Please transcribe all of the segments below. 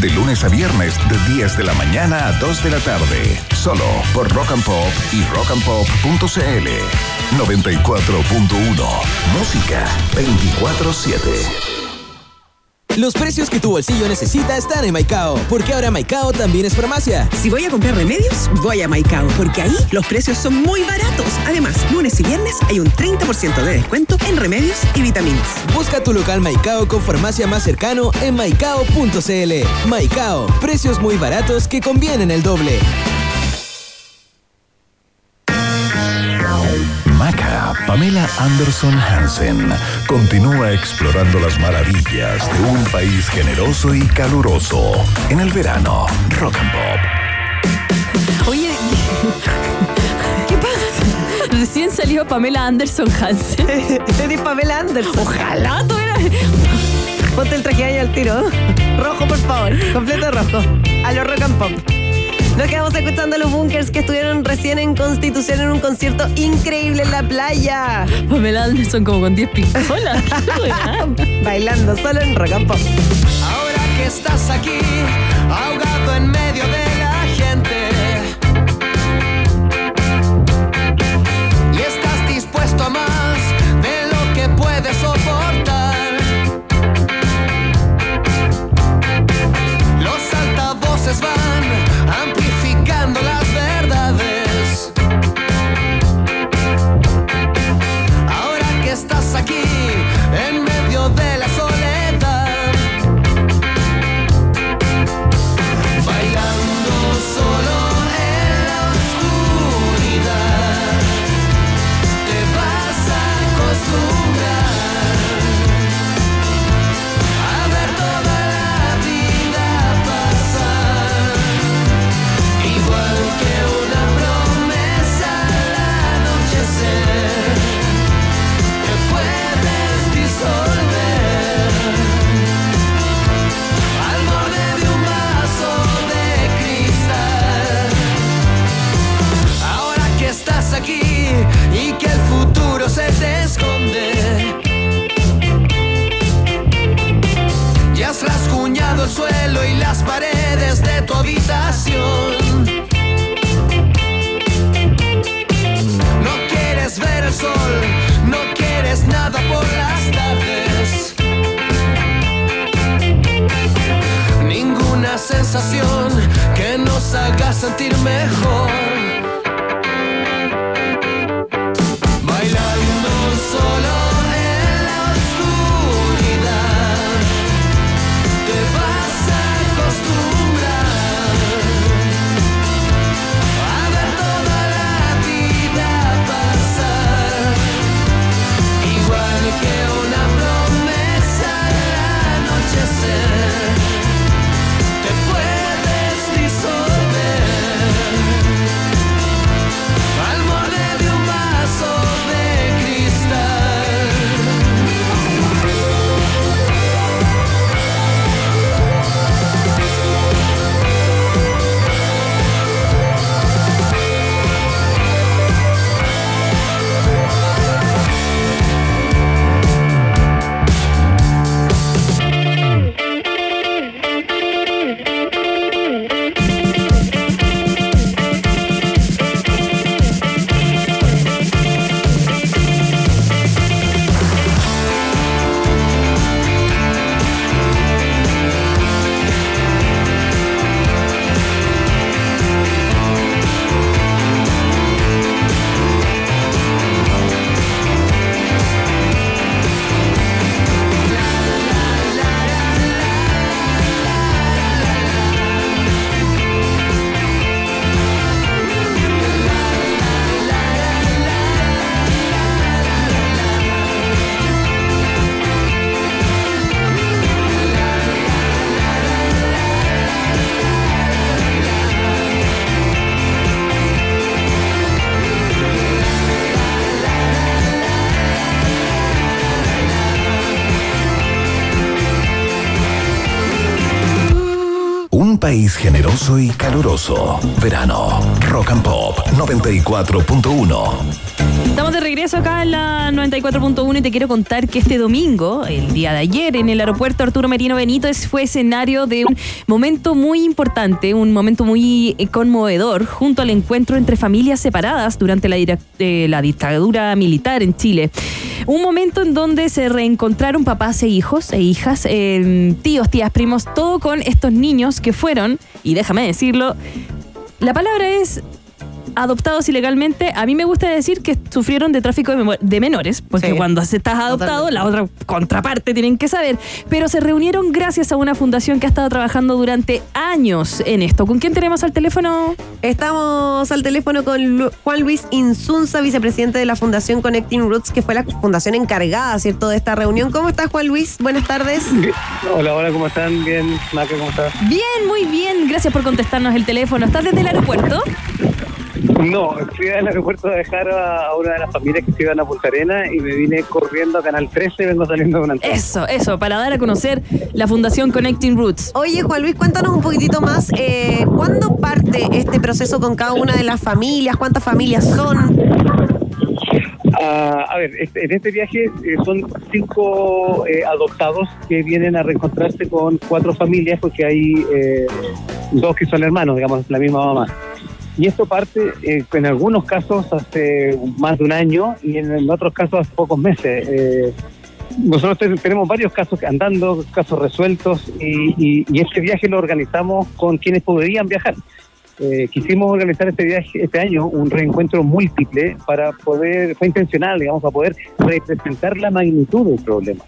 De lunes a viernes, de 10 de la mañana a 2 de la tarde. Solo por Rock and Pop y rockandpop.cl. 94.1. Música 24-7. Los precios que tu bolsillo necesita están en Maicao, porque ahora Maicao también es farmacia. Si voy a comprar remedios, voy a Maicao, porque ahí los precios son muy baratos. Además, lunes y viernes hay un 30% de descuento en remedios y vitaminas. Busca tu local Maicao con farmacia más cercano en maicao.cl. Maicao, precios muy baratos que convienen el doble. Pamela Anderson Hansen, continúa explorando las maravillas de un país generoso y caluroso en el verano. Rock and Pop. Oye, ¿qué pasa? Recién salió Pamela Anderson Hansen. Eres Pamela Anderson. Ojalá tuviera. Ponte el traje ahí al tiro. Rojo, por favor. Completo rojo. A lo rock and pop. Nos quedamos escuchando a los bunkers que estuvieron recién en Constitución en un concierto increíble en la playa. Pamela Anderson como con 10 pistolas. Bailando solo en rock and pop. Ahora que estás aquí, ahogado en medio de y caluroso. Verano. Rock and Pop 94.1. Estamos de regreso acá en la 94.1 y te quiero contar que este domingo, el día de ayer, en el aeropuerto Arturo Merino Benítez, fue escenario de un momento muy importante, un momento muy eh, conmovedor, junto al encuentro entre familias separadas durante la, eh, la dictadura militar en Chile. Un momento en donde se reencontraron papás e hijos e hijas, eh, tíos, tías, primos, todo con estos niños que fueron, y déjame decirlo, la palabra es adoptados ilegalmente, a mí me gusta decir que sufrieron de tráfico de, menores, porque Sí, cuando se estás adoptado, totalmente. la otra contraparte tienen que saber. Pero se reunieron gracias a una fundación que ha estado trabajando durante años en esto. ¿Con quién tenemos al teléfono? Estamos al teléfono con Lu- Juan Luis Insunza, vicepresidente de la Fundación Connecting Roots, que fue la fundación encargada, ¿cierto?, de esta reunión. ¿Cómo estás, Juan Luis? Buenas tardes. Hola, hola, ¿cómo están? Bien, Maca, ¿cómo estás? Bien, muy bien. Gracias por contestarnos el teléfono. ¿Estás desde el aeropuerto? No, fui al aeropuerto a dejar a una de las familias que se iban a Punta Arena y me vine corriendo a Canal 13 y vengo saliendo de una entrada. Eso, eso, para dar a conocer la Fundación Connecting Roots. Oye, Juan Luis, cuéntanos un poquitito más. eh, ¿Cuándo parte este proceso con cada una de las familias? ¿Cuántas familias son? Ah, a ver, este- en este viaje eh, son cinco eh, adoptados que vienen a reencontrarse con cuatro familias porque hay eh, dos que son hermanos, digamos, la misma mamá. Y esto parte eh, en algunos casos hace más de un año y en, otros casos hace pocos meses. Eh, nosotros te- tenemos varios casos andando, casos resueltos y- y este viaje lo organizamos con quienes podrían viajar. Eh, quisimos organizar este viaje este año un reencuentro múltiple para poder, fue intencional, digamos, para poder representar la magnitud del problema.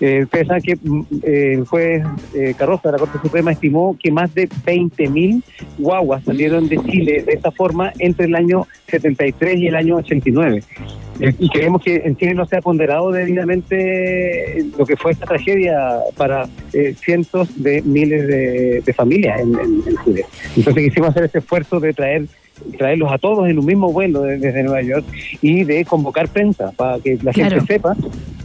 Eh, ustedes saben que mm, eh, el juez eh, Carroza de la Corte Suprema estimó que más de 20.000 guaguas salieron de Chile de esta forma entre el año 73 y el año 89. Eh, y creemos que en Chile no se ha ponderado debidamente lo que fue esta tragedia para eh, cientos de miles de, de familias en, en- en Chile. Entonces quisimos hacer ese esfuerzo de traer traerlos a todos en un mismo vuelo de- desde Nueva York y de convocar prensa para que la Claro. gente sepa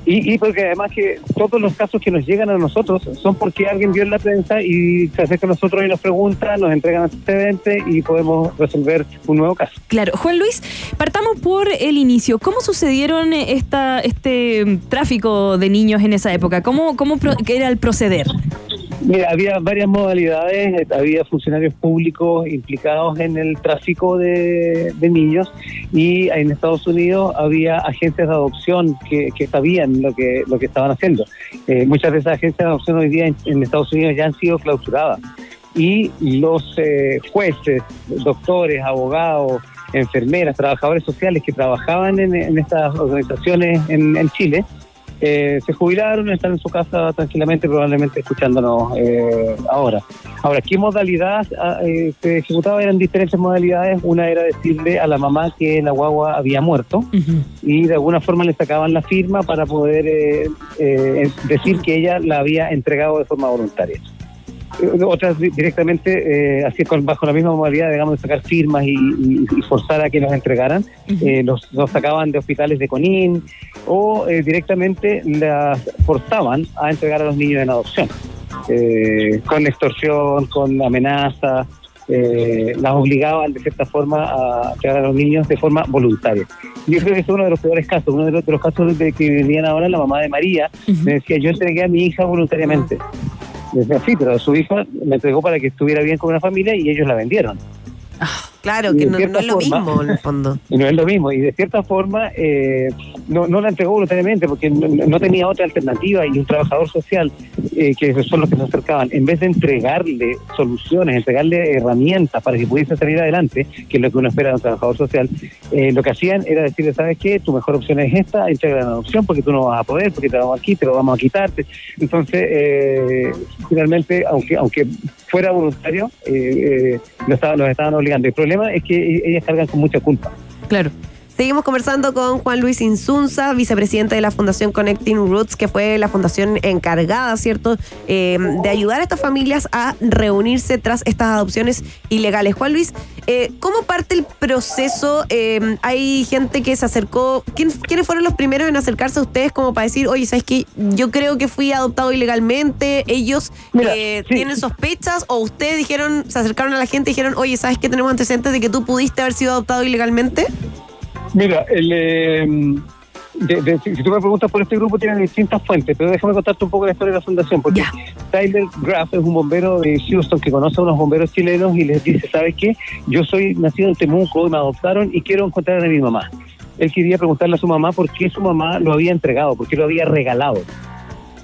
y, y porque además que todos los casos que nos llegan a nosotros son porque alguien vio en la prensa y se acerca a nosotros y nos pregunta, nos entregan antecedentes y podemos resolver un nuevo caso. Claro, Juan Luis, partamos por el inicio. ¿Cómo sucedieron esta, este tráfico de niños en esa época? ¿Cómo, cómo era el proceder? Mira, había varias modalidades, había funcionarios públicos implicados en el tráfico de, niños y en Estados Unidos había agencias de adopción que, sabían lo que, lo que estaban haciendo. Eh, muchas de esas agencias de adopción hoy día en, Estados Unidos ya han sido clausuradas y los eh, jueces, doctores, abogados, enfermeras, trabajadores sociales que trabajaban en, estas organizaciones en Chile, eh, se jubilaron, están en su casa tranquilamente, probablemente escuchándonos eh, ahora. Ahora, ¿qué modalidad ah, eh, se ejecutaba? Eran diferentes modalidades. Una era decirle a la mamá que la guagua había muerto y de alguna forma le sacaban la firma para poder eh, eh, decir que ella la había entregado de forma voluntaria. Eh, Otras di- directamente, eh, así con, bajo la misma modalidad, digamos, de sacar firmas y, y- y forzar a que los entregaran, eh, los, los sacaban de hospitales de Conín o eh, directamente las forzaban a entregar a los niños en adopción, eh, con extorsión, con amenaza, eh, las obligaban de cierta forma a entregar a los niños de forma voluntaria. Yo creo que es uno de los peores casos, uno de los, de los casos de que venían ahora, la mamá de María me decía, yo entregué a mi hija voluntariamente. Sí, pero su hija me entregó para que estuviera bien con una familia y ellos la vendieron. Claro, que no, es lo forma- mismo en el fondo. Y no es lo mismo. Y de cierta forma, eh, no, no la entregó voluntariamente porque no, no tenía otra alternativa. Y un trabajador social, eh, que son los que se acercaban, en vez de entregarle soluciones, entregarle herramientas para que pudiese salir adelante, que es lo que uno espera de un trabajador social, eh, lo que hacían era decirle, ¿sabes qué? Tu mejor opción es esta, entrega la adopción porque tú no vas a poder, porque te vamos aquí, te lo vamos a quitarte. Entonces, eh, finalmente, aunque aunque fuera voluntario, eh, eh, lo estaban, los estaban obligando. El problema es que ellas cargan con mucha culpa. Claro. Seguimos conversando con Juan Luis Insunza, vicepresidente de la Fundación Connecting Roots, que fue la fundación encargada, ¿cierto?, eh, de ayudar a estas familias a reunirse tras estas adopciones ilegales. Juan Luis, eh, ¿cómo parte el proceso? Eh, hay gente que se acercó. ¿Quién- ¿Quiénes fueron los primeros en acercarse a ustedes como para decir, oye, ¿sabes qué? Yo creo que fui adoptado ilegalmente. ¿Ellos Mira, sí. tienen sospechas? ¿O ustedes dijeron, se acercaron a la gente y dijeron, oye, ¿sabes qué? Tenemos antecedentes de que tú pudiste haber sido adoptado ilegalmente? Mira, el, eh, de- de- si si tú me preguntas por este grupo, tienen distintas fuentes, pero déjame contarte un poco la historia de la fundación, porque. Tyler Graff es un bombero de Houston que conoce a unos bomberos chilenos y les dice, ¿sabes qué? Yo soy nacido en Temuco, me adoptaron y quiero encontrar a mi mamá. Él quería preguntarle a su mamá por qué su mamá lo había entregado, por qué lo había regalado.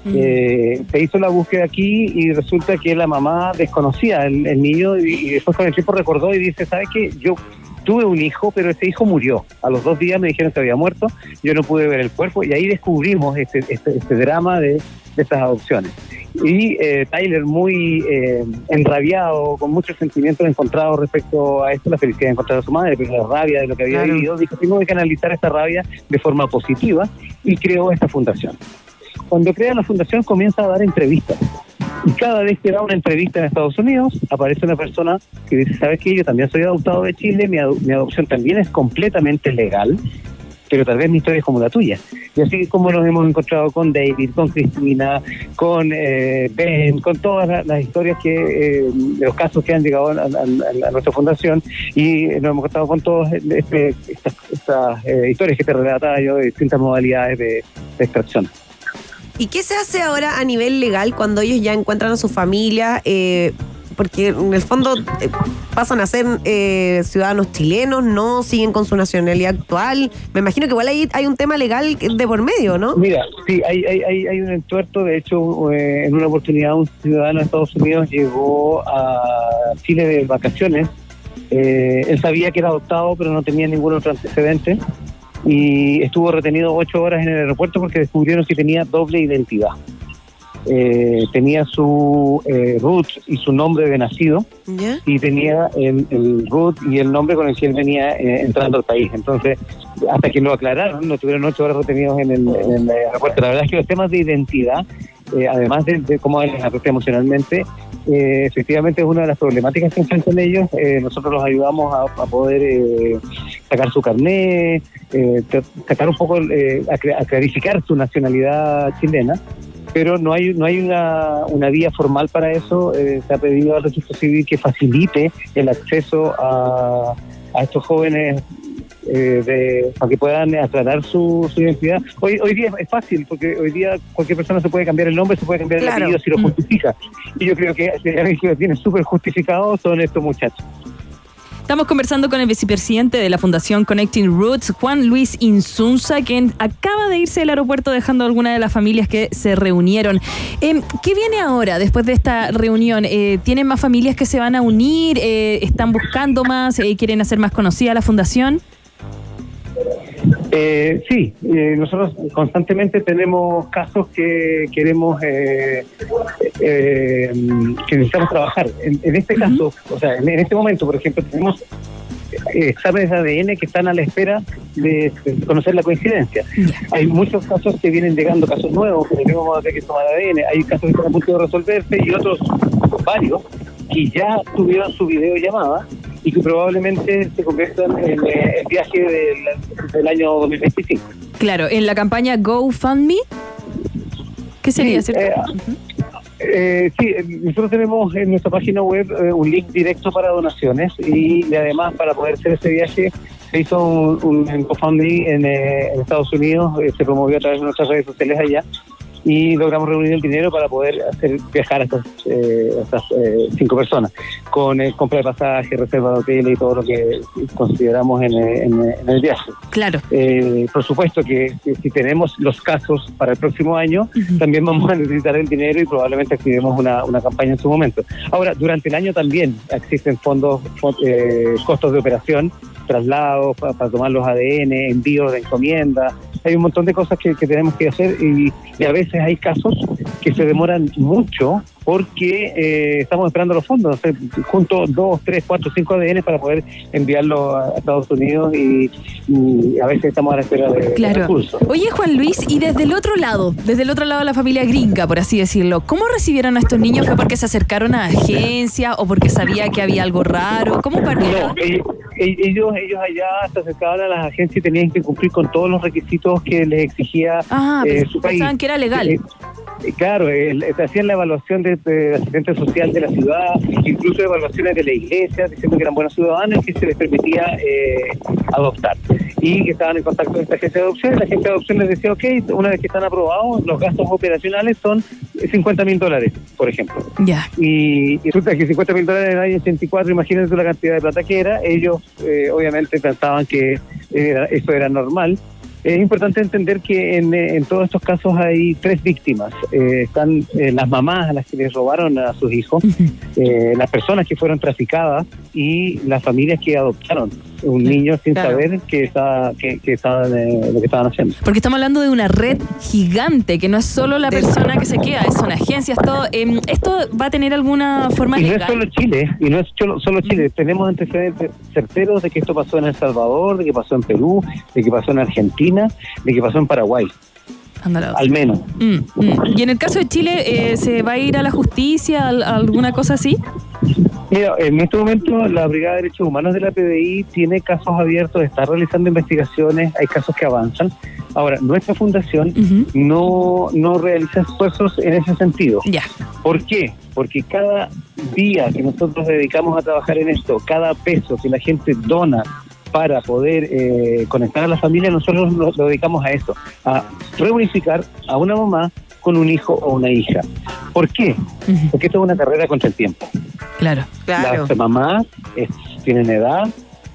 Eh, se hizo la búsqueda aquí y resulta que la mamá desconocía el, el niño y, y después con el tiempo recordó y dice, ¿sabes qué? Yo tuve un hijo, pero ese hijo murió. A los dos días me dijeron que había muerto, yo no pude ver el cuerpo y ahí descubrimos este, este, este drama de, de estas adopciones. Y eh, Tyler, muy eh, enrabiado, con muchos sentimientos encontrados respecto a esto, la felicidad de encontrar a su madre, pero la rabia de lo que había Claro. vivido, dijo, tengo que canalizar esta rabia de forma positiva y creó esta fundación. Cuando crea la fundación comienza a dar entrevistas. Y cada vez que da una entrevista en Estados Unidos, aparece una persona que dice, ¿sabes qué? Yo también soy adoptado de Chile, mi, ado- mi adopción también es completamente legal, pero tal vez mi historia es como la tuya. Y así como nos hemos encontrado con David, con Cristina, con eh, Ben, con todas la- las historias que, eh, de los casos que han llegado a, nuestra fundación, y nos hemos encontrado con todas este, estas, estas, eh, historias que te relataba yo de distintas modalidades de- de extracción. ¿Y qué se hace ahora a nivel legal cuando ellos ya encuentran a su familia? Eh, porque en el fondo eh, pasan a ser eh, ciudadanos chilenos, no siguen con su nacionalidad actual. Me imagino que igual ahí hay un tema legal de por medio, ¿no? Mira, sí, hay, hay, hay, hay un entuerto. De hecho, eh, en una oportunidad un ciudadano de Estados Unidos llegó a Chile de vacaciones. Eh, él sabía que era adoptado, pero no tenía ningún otro antecedente. Y estuvo retenido ocho horas en el aeropuerto porque descubrieron que tenía doble identidad. Eh, tenía su eh, root y su nombre de nacido y tenía el, el root y el nombre con el que él venía eh, entrando al país. Entonces, hasta que lo aclararon, lo tuvieron ocho horas retenidos en el, en el aeropuerto. La verdad es que los temas de identidad, eh, además de, de cómo les afecta emocionalmente, eh, efectivamente es una de las problemáticas que enfrentan ellos. Eh, nosotros los ayudamos a, a poder eh, sacar su carné, eh, tra- sacar un poco, eh, a, a clarificar su nacionalidad chilena pero no hay no hay una, una vía formal para eso. Eh, se ha pedido al registro civil que facilite el acceso a, a estos jóvenes eh, de, para que puedan aclarar su, su identidad. Hoy hoy día es fácil, porque hoy día cualquier persona se puede cambiar el nombre, se puede cambiar Claro. el apellido si lo Mm. justifica. Y yo creo que si hay alguien que lo tiene súper justificado son estos muchachos. Estamos conversando con el vicepresidente de la Fundación Connecting Roots, Juan Luis Insunza, quien acaba de irse del aeropuerto dejando a alguna de las familias que se reunieron. Em, ¿Qué viene ahora después de esta reunión? Eh, ¿Tienen más familias que se van a unir? Eh, ¿Están buscando más? Eh, ¿Quieren hacer más conocida la fundación? Eh, sí, eh, nosotros constantemente tenemos casos que queremos, eh, eh, que necesitamos trabajar. En, en este caso, o sea, en, en este momento, por ejemplo, tenemos exámenes de ADN que están a la espera de, de conocer la coincidencia. Hay muchos casos que vienen llegando, casos nuevos, que tenemos que tomar ADN. Hay casos que están a punto de resolverse y otros, varios, que ya tuvieron su videollamada y que probablemente se conviertan en eh, el viaje del, del año 2025. Claro, en la campaña GoFundMe. ¿Qué sería, Sí, cierto? eh, Eh, sí, eh, nosotros tenemos en nuestra página web eh, un link directo para donaciones y, y además para poder hacer ese viaje se hizo un, un GoFundMe en, eh, en Estados Unidos, eh, se promovió a través de nuestras redes sociales allá y logramos reunir el dinero para poder hacer viajar a estas, eh, a estas eh, cinco personas con eh, compra de pasaje, reserva de hotel y todo lo que consideramos en, eh, en, eh, en el viaje. Claro. Eh, por supuesto que, si tenemos los casos para el próximo año, también vamos a necesitar el dinero y probablemente activemos una, una campaña en su momento. Ahora, durante el año también existen fondos, fon- eh, costos de operación, traslados pa- para, tomar los ADN, envíos de encomienda. Hay un montón de cosas que, que tenemos que hacer y, y a veces hay casos que se demoran mucho porque eh, estamos esperando los fondos, o sea, junto dos, tres, cuatro, cinco ADN para poder enviarlo a Estados Unidos y, y a veces estamos a la espera de, Claro. recursos. Oye, Juan Luis, y desde el otro lado, desde el otro lado de la familia gringa, por así decirlo, ¿cómo recibieron a estos niños? ¿Fue porque se acercaron a agencia o porque sabía que había algo raro? ¿Cómo partieron? No, ellos, ellos, ellos allá se acercaban a las agencias y tenían que cumplir con todos los requisitos que les exigía Ah, eh, su país. pensaban que era legal. Eh, eh, claro, hacían la evaluación de, de asistente social de la ciudad, incluso evaluaciones de la iglesia, diciendo que eran buenos ciudadanos y que se les permitía eh, adoptar. Y que estaban en contacto con esta agencia de adopción la agencia de adopción les decía, ok, una vez que están aprobados, los gastos operacionales son 50 mil dólares, por ejemplo. Ya. Y, y resulta que 50 mil dólares en el año 84, imagínense la cantidad de plata que era. Ellos eh, obviamente pensaban que era- eso era normal. Es importante entender que en, eh, en todos estos casos hay tres víctimas. Eh, están eh, las mamás a las que les robaron a sus hijos, eh, las personas que fueron traficadas y las familias que adoptaron un niño sin Claro. saber que, estaba, que, que eh, lo que estaban haciendo. Porque estamos hablando de una red gigante, que no es solo la persona que se queda, son agencias, todo. Em, ¿Esto va a tener alguna forma Y no es legal? solo Chile, y no es solo, solo Chile. Tenemos antecedentes certeros de que esto pasó en El Salvador, de que pasó en Perú, de que pasó en Argentina, de que pasó en Paraguay, Ándala. al menos. Mm, mm. Y en el caso de Chile, eh, ¿se va a ir a la justicia, a alguna cosa así? Mira, en este momento la Brigada de Derechos Humanos de la PDI tiene casos abiertos, está realizando investigaciones, hay casos que avanzan. Ahora, nuestra fundación Ujú. no, no realiza esfuerzos en ese sentido. Ya. ¿Por qué? Porque cada día que nosotros dedicamos a trabajar en esto, cada peso que la gente dona para poder eh, conectar a la familia, nosotros lo, lo dedicamos a eso, a reunificar a una mamá con un hijo o una hija. ¿Por qué? Porque esto es una carrera contra el tiempo. Claro. Claro. Las mamás es- tienen edad,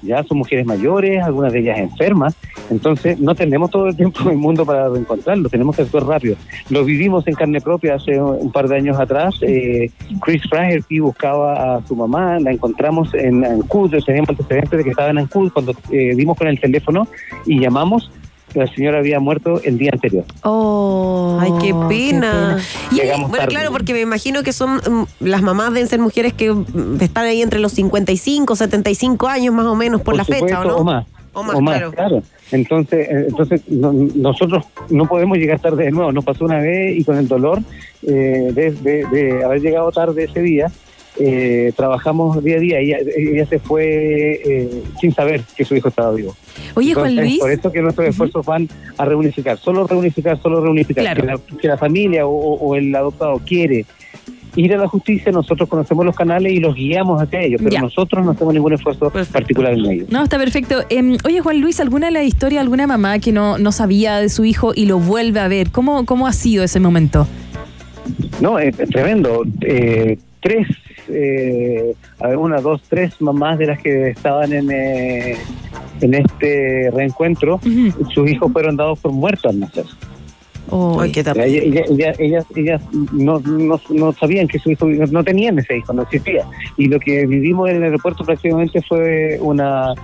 ya son mujeres mayores, algunas de ellas enfermas, entonces no tenemos todo el tiempo del mundo para reencontrarlo, tenemos que actuar rápido. Lo vivimos en carne propia hace un par de años atrás. eh, Chris Flaherty buscaba a su mamá, la encontramos en Ancud, teníamos antecedentes de que estaba en Ancud cuando eh, dimos con el teléfono y llamamos. La señora había muerto el día anterior. Oh, Ay, qué pena. Y- Llegamos Bueno, tarde. claro, porque me imagino que son mm, las mamás deben ser mujeres que mm, están ahí entre los 55, 75 años más o menos por, la fecha, ¿o supuesto, no? O más. O más, claro. Entonces, eh, entonces no- nosotros no podemos llegar tarde de nuevo. Nos pasó una vez y con el dolor eh, de, de- de haber llegado tarde ese día, eh, trabajamos día a día. Ella, ella se fue eh, sin saber que su hijo estaba vivo. Oye, Juan Luis. Por eso que nuestros esfuerzos van a reunificar, solo reunificar, solo reunificar. Claro. Que, la, que la familia o, o el adoptado quiere ir a la justicia, nosotros conocemos los canales y los guiamos hacia ellos, pero Ya. nosotros no hacemos ningún esfuerzo particular en ello. No, está perfecto. Em, oye, Juan Luis, ¿alguna de la historia, alguna mamá que no, no sabía de su hijo y lo vuelve a ver? ¿Cómo, cómo ha sido ese momento? No, es es tremendo. Eh, tres, eh, a ver, una, dos, tres mamás de las que estaban en, eh, en este reencuentro, sus hijos fueron dados por muertos al nacer. Oh, qué Ella- terrible. ella- ella- ellas ellas no, no, no sabían que su hijo, no tenían ese hijo, no existía. Y lo que vivimos en el aeropuerto prácticamente fue una,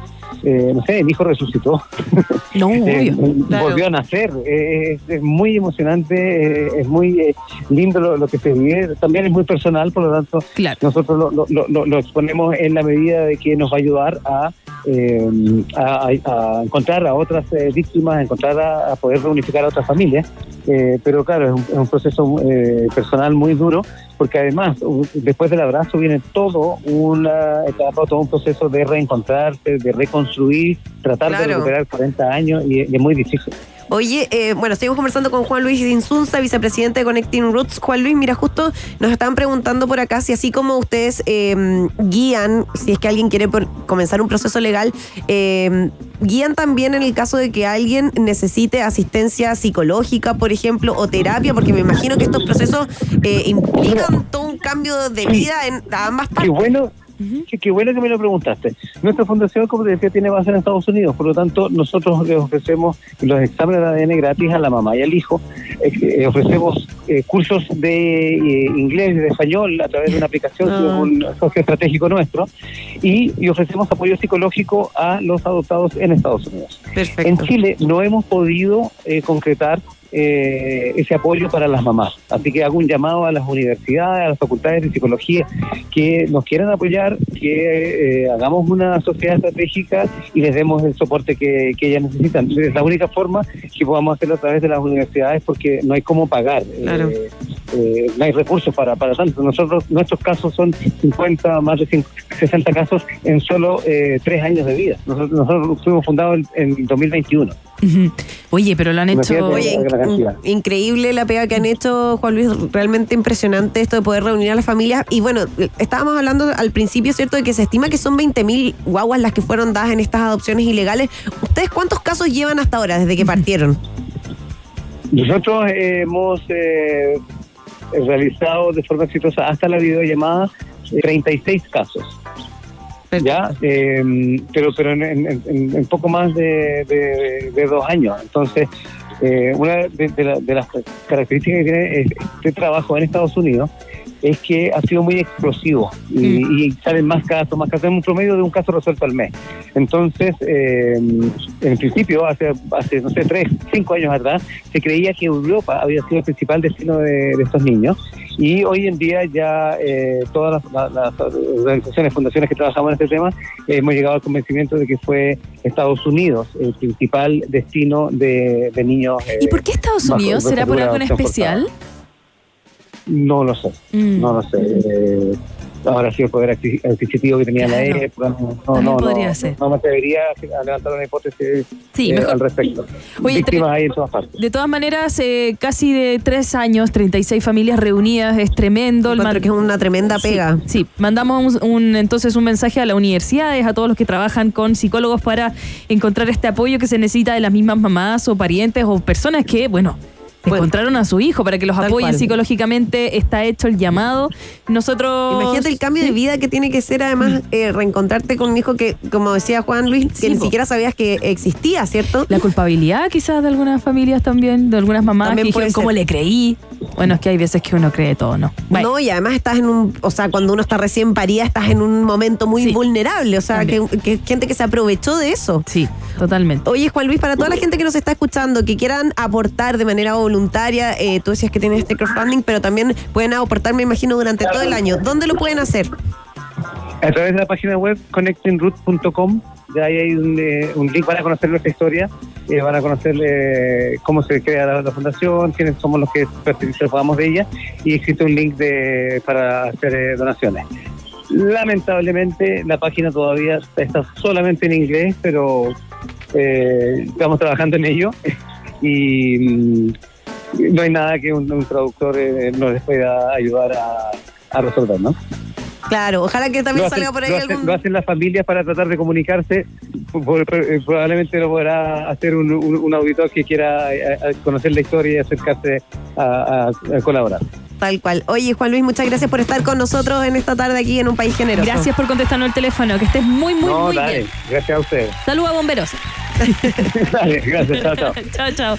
eh, no sé, el hijo resucitó. no, Eh, obvio. Claro. volvió a nacer. Eh, es, es muy emocionante, eh, es muy eh, lindo lo, lo que se vive. También es muy personal, por lo tanto, Claro. nosotros lo, lo- lo- lo- lo exponemos en la medida de que nos va a ayudar a, eh, a, a- a encontrar a otras eh, víctimas, a encontrar a, a poder reunificar a otras familias. Eh, pero claro, es un, es un proceso eh, personal muy duro, porque además, después del abrazo viene todo una etapa, todo un proceso de reencontrarse, de reconstruir, tratar de recuperar 40 años, y, y es muy difícil. Oye, eh, bueno, seguimos conversando con Juan Luis Insunza, vicepresidente de Connecting Roots. Juan Luis, mira, justo nos estaban preguntando por acá si así como ustedes eh, guían, si es que alguien quiere por- comenzar un proceso legal, eh, guían también en el caso de que alguien necesite asistencia psicológica, por ejemplo, o terapia, porque me imagino que estos procesos eh, implican todo un cambio de vida en ambas Qué qué, qué bueno que me lo preguntaste. Nuestra fundación, como te decía, tiene base en Estados Unidos, por lo tanto, nosotros les ofrecemos los exámenes de ADN gratis a la mamá y al hijo. Eh, eh, ofrecemos eh, cursos de eh, inglés y de español a través de una aplicación Ah. un socio estratégico nuestro y, y ofrecemos apoyo psicológico a los adoptados en Estados Unidos. En Perfecto. Chile no hemos podido eh, concretar eh, ese apoyo para las mamás. Así que hago un llamado a las universidades, a las facultades de psicología que nos quieran apoyar, que eh, hagamos una sociedad estratégica y les demos el soporte que, que ellas necesitan. Es la única forma que podamos hacerlo a través de las universidades porque no hay cómo pagar. Claro. Eh, eh, no hay recursos para, para tanto. Nosotros, nuestros casos son 50, más de 50, 60 casos en solo eh, tres años de vida. Nosotros, nosotros fuimos fundados en, en 2021. Ujú. Oye, pero lo han hecho. Oye, increíble la pega que han hecho, Juan Luis, realmente impresionante esto de poder reunir a las familias. Y bueno, estábamos hablando al principio, ¿cierto?, de que se estima que son 20.000 guaguas las que fueron dadas en estas adopciones ilegales. ¿Ustedes cuántos casos llevan hasta ahora, desde que partieron? Nosotros eh, hemos eh, realizado de forma exitosa hasta la videollamada eh, 36 casos. ya Eh, pero pero en, en- en- en poco más de, de- de dos años entonces eh, una de, la- de las características que tiene este trabajo en Estados Unidos es que ha sido muy explosivo y, y salen más casos, más casos, Tenemos un promedio de un caso resuelto al mes. Entonces, eh, en principio, hace, hace, no sé, tres, cinco años atrás, se creía que Europa había sido el principal destino de, de estos niños y hoy en día ya eh, todas las, la- las organizaciones, fundaciones que trabajamos en este tema, eh, hemos llegado al convencimiento de que fue Estados Unidos el principal destino de, de niños. eh, ¿Y por qué Estados Unidos? ¿Será por algo en especial? No lo sé, Mm. no lo sé. Eh, ahora sí el poder adquisi- adquisitivo que tenía en Claro. la época. No, no, no, ser. no me atrevería a levantar una hipótesis Sí, eh, mejor- al respecto. Oye, Víctimas hay en todas partes. De todas maneras, eh, casi de tres años, 36 familias reunidas, es tremendo. El que es una tremenda pega. Sí, sí. mandamos un, un- entonces un mensaje a las universidades, a todos los que trabajan con psicólogos para encontrar este apoyo que se necesita de las mismas mamás o parientes o personas que, bueno, Bueno. encontraron a su hijo para que los apoyen cual. psicológicamente. Está hecho el llamado. Nosotros. Imagínate el cambio de vida que tiene que ser además eh, reencontrarte con un hijo que, como decía Juan Luis, que Sí, ni po. siquiera sabías que existía, ¿cierto? La culpabilidad quizás de algunas familias también, de algunas mamás También que dijeron, ¿cómo le creí? Bueno, es que hay veces que uno cree todo, ¿no? Bye. No, y además estás en un, o sea, cuando uno está recién parida, estás en un momento muy Sí. vulnerable, o sea, que, que gente que se aprovechó de eso. Sí, totalmente. Oye, Juan Luis, para toda la gente que nos está escuchando, que quieran aportar de manera voluntaria, eh, tú decías que tienes este crowdfunding, pero también pueden aportar, me imagino, durante todo el año. ¿Dónde lo pueden hacer? A través de la página web connectingroot.com, ya ahí hay un, eh, un link para conocer nuestra historia, eh, van a conocer eh, cómo se crea la, fundación, quiénes somos los que participamos de ella, y existe un link de, para hacer eh, donaciones. Lamentablemente la página todavía está solamente en inglés, pero estamos trabajando en ello y mm, no hay nada que un, un traductor eh, nos les pueda ayudar a, a resolver, ¿no? Claro, ojalá que también hacen, salga por ahí lo hacen- algún... lo hacen las familias para tratar de comunicarse. Eh, probablemente lo podrá hacer un, un- un auditor que quiera eh, eh, conocer la historia y acercarse a, a- a colaborar. Tal cual. Oye, Juan Luis, muchas gracias por estar con nosotros en esta tarde aquí en Un País Generoso. Gracias por contestarnos el teléfono, que estés muy, muy, no, muy dale, bien. gracias a ustedes. Saludos a bomberos. dale, gracias, chao, chao. chao, chao.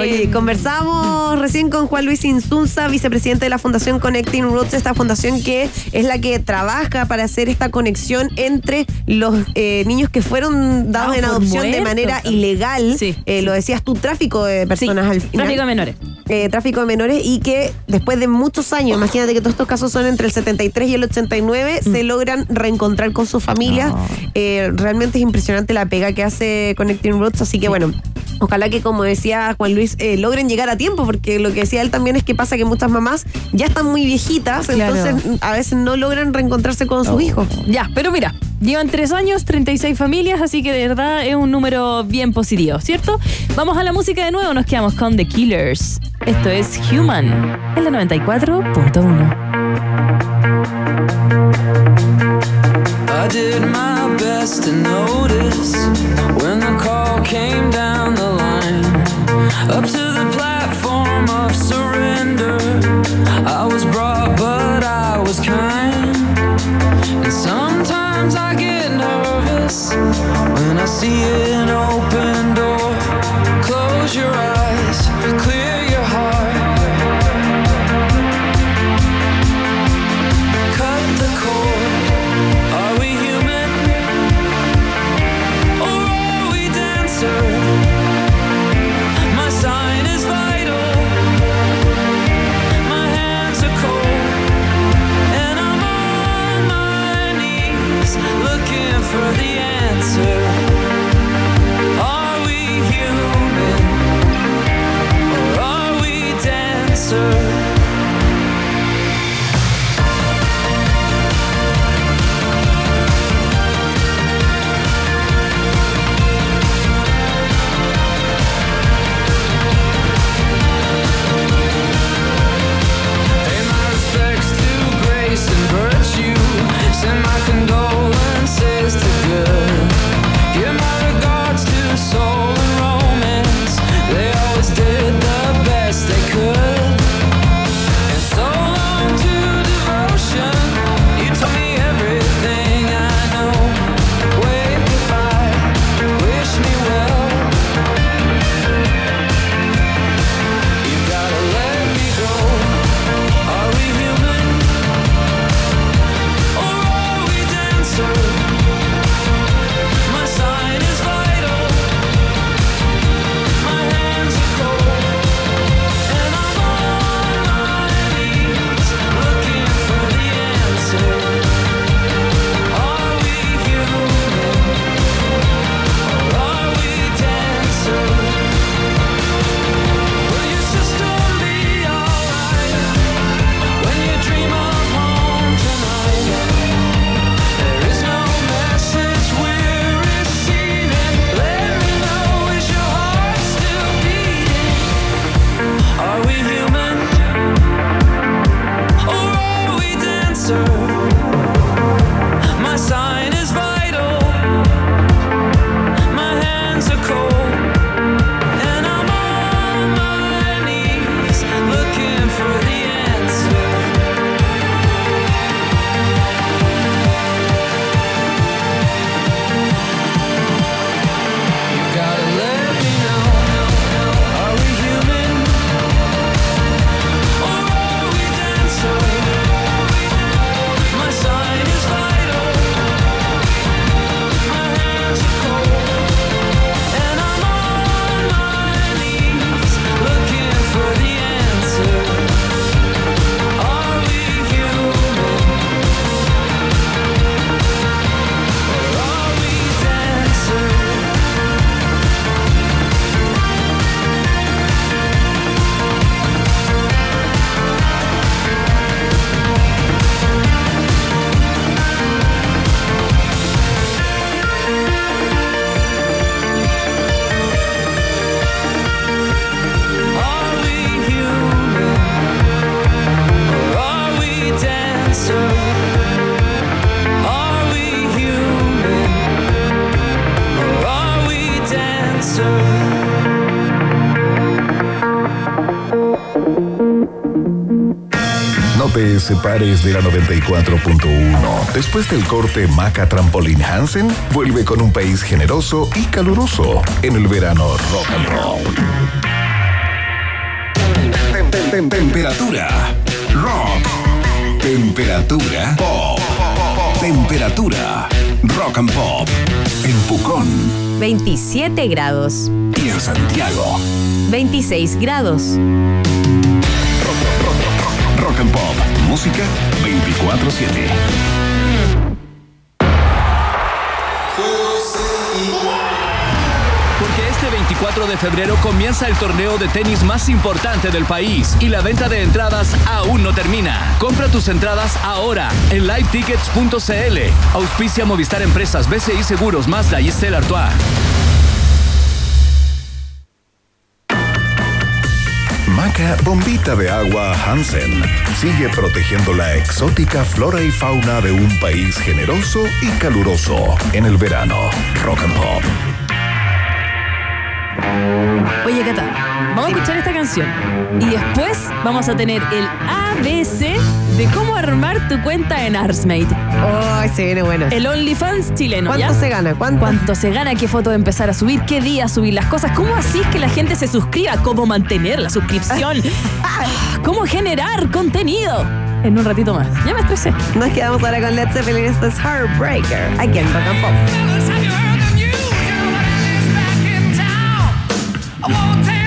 Oye, Eh, conversamos recién con Juan Luis Insunza, vicepresidente de la Fundación Connecting Roots, esta fundación que es la que trabaja para hacer esta conexión entre los eh, niños que fueron dados Ah, en adopción de manera ilegal. Sí, Eh, sí. Lo decías tú, tráfico de sí, personas al final. tráfico de menores. eh, tráfico de menores y que después de muchos años, imagínate que todos estos casos son entre el 73 y el 89, se logran reencontrar con sus familias. Mm. No. Realmente es impresionante la pega que hace Connecting Roots, así que bueno. Ojalá que, como decía Juan Luis, eh, logren llegar a tiempo, porque lo que decía él también es que pasa que muchas mamás ya están muy viejitas, Claro. entonces a veces no logran reencontrarse con sus hijos. Ya, pero mira, llevan tres años, 36 familias, así que de verdad es un número bien positivo, ¿cierto? Vamos a la música de nuevo, nos quedamos con The Killers. Esto es Human, en la 94.1. I did my best to notice when the call came down. Up to the platform of surrender. I was brought, but I was kind. And sometimes I get nervous when I see an open de la 94.1. Después del corte Maca Trampolin Hansen, vuelve con un país generoso y caluroso en el verano rock and roll. Tem- tem- tem- Temperatura rock. Temperatura pop. Temperatura rock and pop. En Pucón 27 grados, y en Santiago. 26 grados. Rock and Pop. Música 24-7. Porque este 24 de febrero comienza el torneo de tenis más importante del país y la venta de entradas aún no termina. Compra tus entradas ahora en livetickets.cl. Auspicia Movistar Empresas, BCI Seguros, Mazda y Stella Artois. Bombita de Agua Hansen sigue protegiendo la exótica flora y fauna de un país generoso y caluroso en el verano. Rock and Pop. Oye, Cata, vamos a escuchar esta canción. Y después vamos a tener el ABC de cómo armar tu cuenta en Arsmate. Oh, se viene bueno. El OnlyFans chileno. ¿Cuánto ¿ya? se gana? ¿Cuánto? ¿Cuánto se gana? ¿Qué foto empezar a subir? ¿Qué día subir las cosas? ¿Cómo así es que la gente se suscriba? ¿Cómo mantener la suscripción? ¿Cómo generar contenido? En un ratito más. Ya me estresé. Nos quedamos ahora con Led Zeppelin. Esto es Heartbreaker. Aquí en Rock I won't take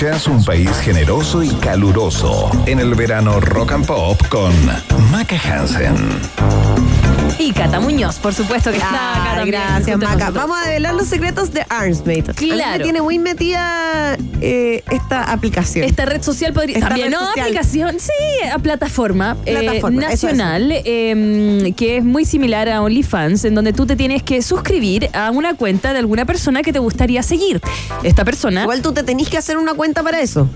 Escuchas un país generoso y caluroso en el verano Rock and Pop con Maca Hansen. Y Cata Muñoz, por supuesto que está acá Ah, también gracias, Maca. Vamos a develar los secretos de Armsmate. A mí Claro. me tiene muy metida eh, esta aplicación. Esta red social podría. Esta también, red no, social. aplicación, sí, a plataforma, eh, Plataforma, nacional, eh, que es muy similar a OnlyFans, en donde tú te tienes que suscribir a una cuenta de alguna persona que te gustaría seguir. Esta persona. Igual tú te tenés que hacer una cuenta para eso.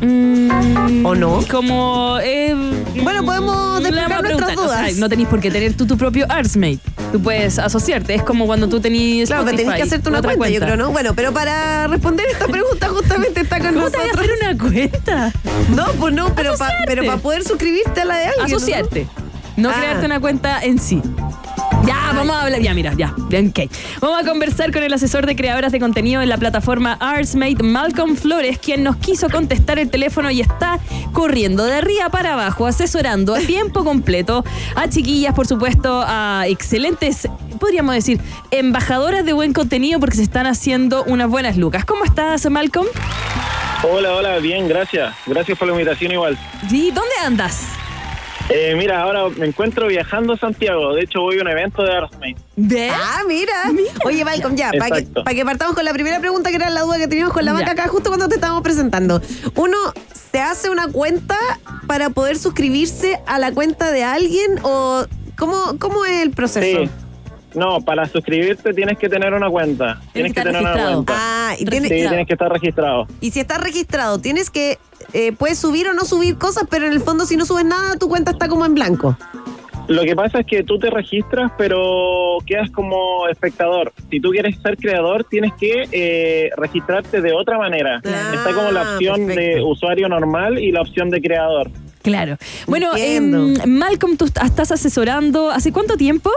mm, ¿O no? Como. eh, Bueno, podemos despejar nuestras preguntar. O sea, dudas. no tenés por qué tener tú tu propio Artsmate. Tú puedes asociarte. Es como cuando tú tenías. Claro, que tenés que hacerte una cuenta, yo creo, ¿no? Bueno, pero para responder esta pregunta justamente está con ¿Cómo te nosotros. hacer una cuenta? No, pues no, pero para pero para poder suscribirte a la de alguien. ¿no? Asociarte. No Ah. crearte una cuenta en sí. Ya, vamos a hablar. Ya, mira, ya. Bien, ok. Vamos a conversar con el asesor de creadoras de contenido en la plataforma Artsmate, Malcolm Flores, quien nos quiso contestar el teléfono y está corriendo de arriba para abajo, asesorando a tiempo completo a chiquillas, por supuesto, a excelentes, podríamos decir, embajadoras de buen contenido porque se están haciendo unas buenas lucas. ¿Cómo estás, Malcolm? Hola, hola, bien, gracias. Gracias por la invitación igual. ¿Y dónde andas? Eh, mira, ahora me encuentro viajando a Santiago. De hecho, voy a un evento de. ¿Ves? Ah, mira. Oye, Malcolm, ya, para que, pa' que partamos con la primera pregunta, que era la duda que teníamos con la Ya. vaca acá, justo cuando te estábamos presentando. Uno, ¿se hace una cuenta para poder suscribirse a la cuenta de alguien o cómo, cómo es el proceso? Sí. No, para suscribirte tienes que tener una cuenta. Tienes Tienes que tener una cuenta. Ah, y, tiene- Sí, tienes que estar registrado. y si estás registrado, tienes que, eh, puedes subir o no subir cosas, pero en el fondo si no subes nada, tu cuenta está como en blanco. Lo que pasa es que tú te registras, pero quedas como espectador. Si tú quieres ser creador, tienes que eh, registrarte de otra manera. Ah, Está como la opción de usuario normal y la opción de creador. Claro. Bueno, em, Malcolm, tú estás asesorando. ¿Hace cuánto tiempo?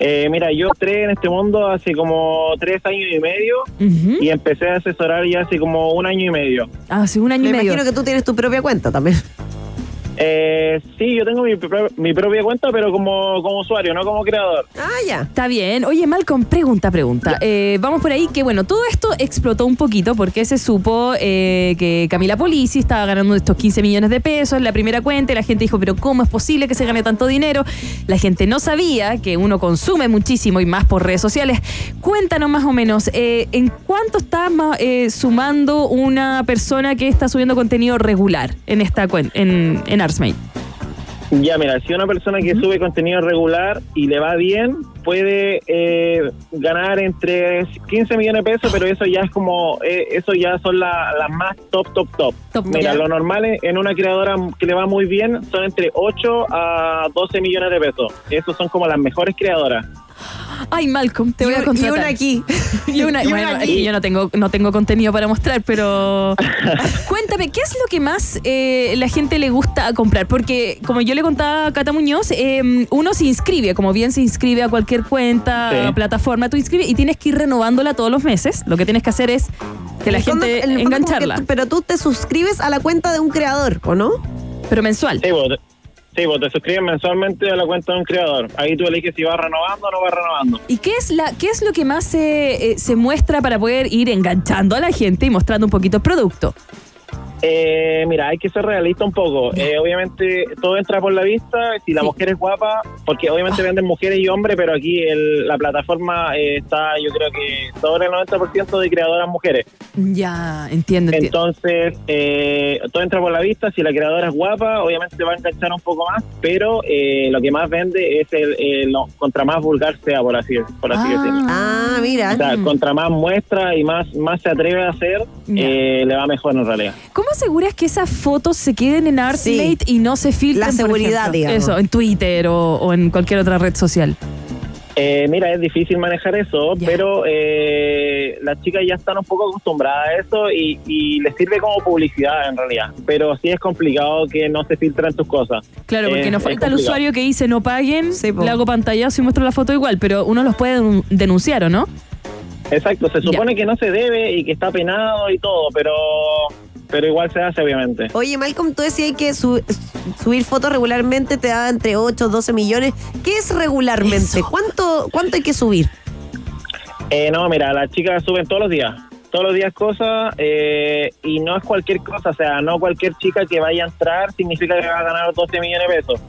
Eh, mira, yo entré en este mundo hace como tres años y medio y empecé a asesorar ya hace como un año y medio. Hace un año Me y medio. imagino que tú tienes tu propia cuenta también. Eh, sí, yo tengo mi, pro- mi propia cuenta, pero como, como usuario, no como creador. Ah, ya. Está bien. Oye, Malcolm, pregunta, pregunta. Eh, vamos por ahí, que bueno, todo esto explotó un poquito porque se supo eh, que Camila Polisi estaba ganando estos 15 millones de pesos en la primera cuenta y la gente dijo, pero ¿cómo es posible que se gane tanto dinero? La gente no sabía que uno consume muchísimo y más por redes sociales. Cuéntanos más o menos, eh, ¿en cuánto está ma- eh, sumando una persona que está subiendo contenido regular en esta cuenta, en, en Artsmate? Ya, mira, si una persona que sube contenido regular y le va bien, puede eh, ganar entre 15 millones de pesos, pero eso ya es como, eh, eso ya son la- las más top, top, top. Top, mira, ya. lo normal es- en una creadora que le va muy bien son entre 8 a 12 millones de pesos. Esos son como las mejores creadoras. Ay, Malcolm, te Y voy a contratar. Y una aquí. Y una, Y una bueno, aquí. es que yo no tengo, no tengo contenido para mostrar, pero cuéntame, ¿qué es lo que más eh, la gente le gusta comprar? Porque como yo le contaba a Cata Muñoz, eh, uno se inscribe, como bien se inscribe a cualquier cuenta, Sí. plataforma, tú inscribes y tienes que ir renovándola todos los meses. Lo que tienes que hacer es que la fondo- gente en engancharla, que tú- pero tú te suscribes a la cuenta de un creador, ¿o no? pero mensual. Sí, vos, sí, vos te suscribes mensualmente a la cuenta de un creador. Ahí tú eliges si va renovando o no va renovando. ¿Y qué es, la, qué es lo que más se, eh, se muestra para poder ir enganchando a la gente y mostrando un poquito el producto? Eh, mira, hay que ser realista un poco. Eh, obviamente todo entra por la vista. Si la Sí. mujer es guapa, porque obviamente venden mujeres y hombres, pero aquí el- la plataforma eh, está, yo creo que sobre el 90% de creadoras mujeres. Ya, entiendo, entiendo. Entonces, eh, todo entra por la vista. Si la creadora es guapa, obviamente va a enganchar un poco más, pero eh, lo que más vende es el, el- lo- contra más vulgar sea, por así, por así decirlo. Ah, mira. O sea, contra más muestra y más, más se atreve a hacer, eh, le va mejor en realidad. ¿Cómo aseguras que esas fotos se queden en Artsmate y no se filtren? La seguridad, digamos. Eso, en Twitter o, o en cualquier otra red social. Eh, mira, es difícil manejar eso, pero eh, las chicas ya están un poco acostumbradas a eso y, y les sirve como publicidad en realidad. Pero sí es complicado que no se filtren tus cosas. Claro, porque Eh, nos falta el usuario que dice no paguen, Sí, le hago pantallazo y muestro la foto igual, pero uno los puede denun- denunciar, ¿o no? Exacto, se supone que no se debe y que está penado y todo, pero pero igual se hace obviamente. Oye, Malcolm, tú decías que su- subir fotos regularmente te da entre 8 o 12 millones. ¿Qué es regularmente? Eso. ¿Cuánto, ¿Cuánto hay que subir? Eh, no, mira, las chicas suben todos los días. Todos los días cosas eh, y no es cualquier cosa, o sea, no cualquier chica que vaya a entrar significa que va a ganar 12 millones de pesos.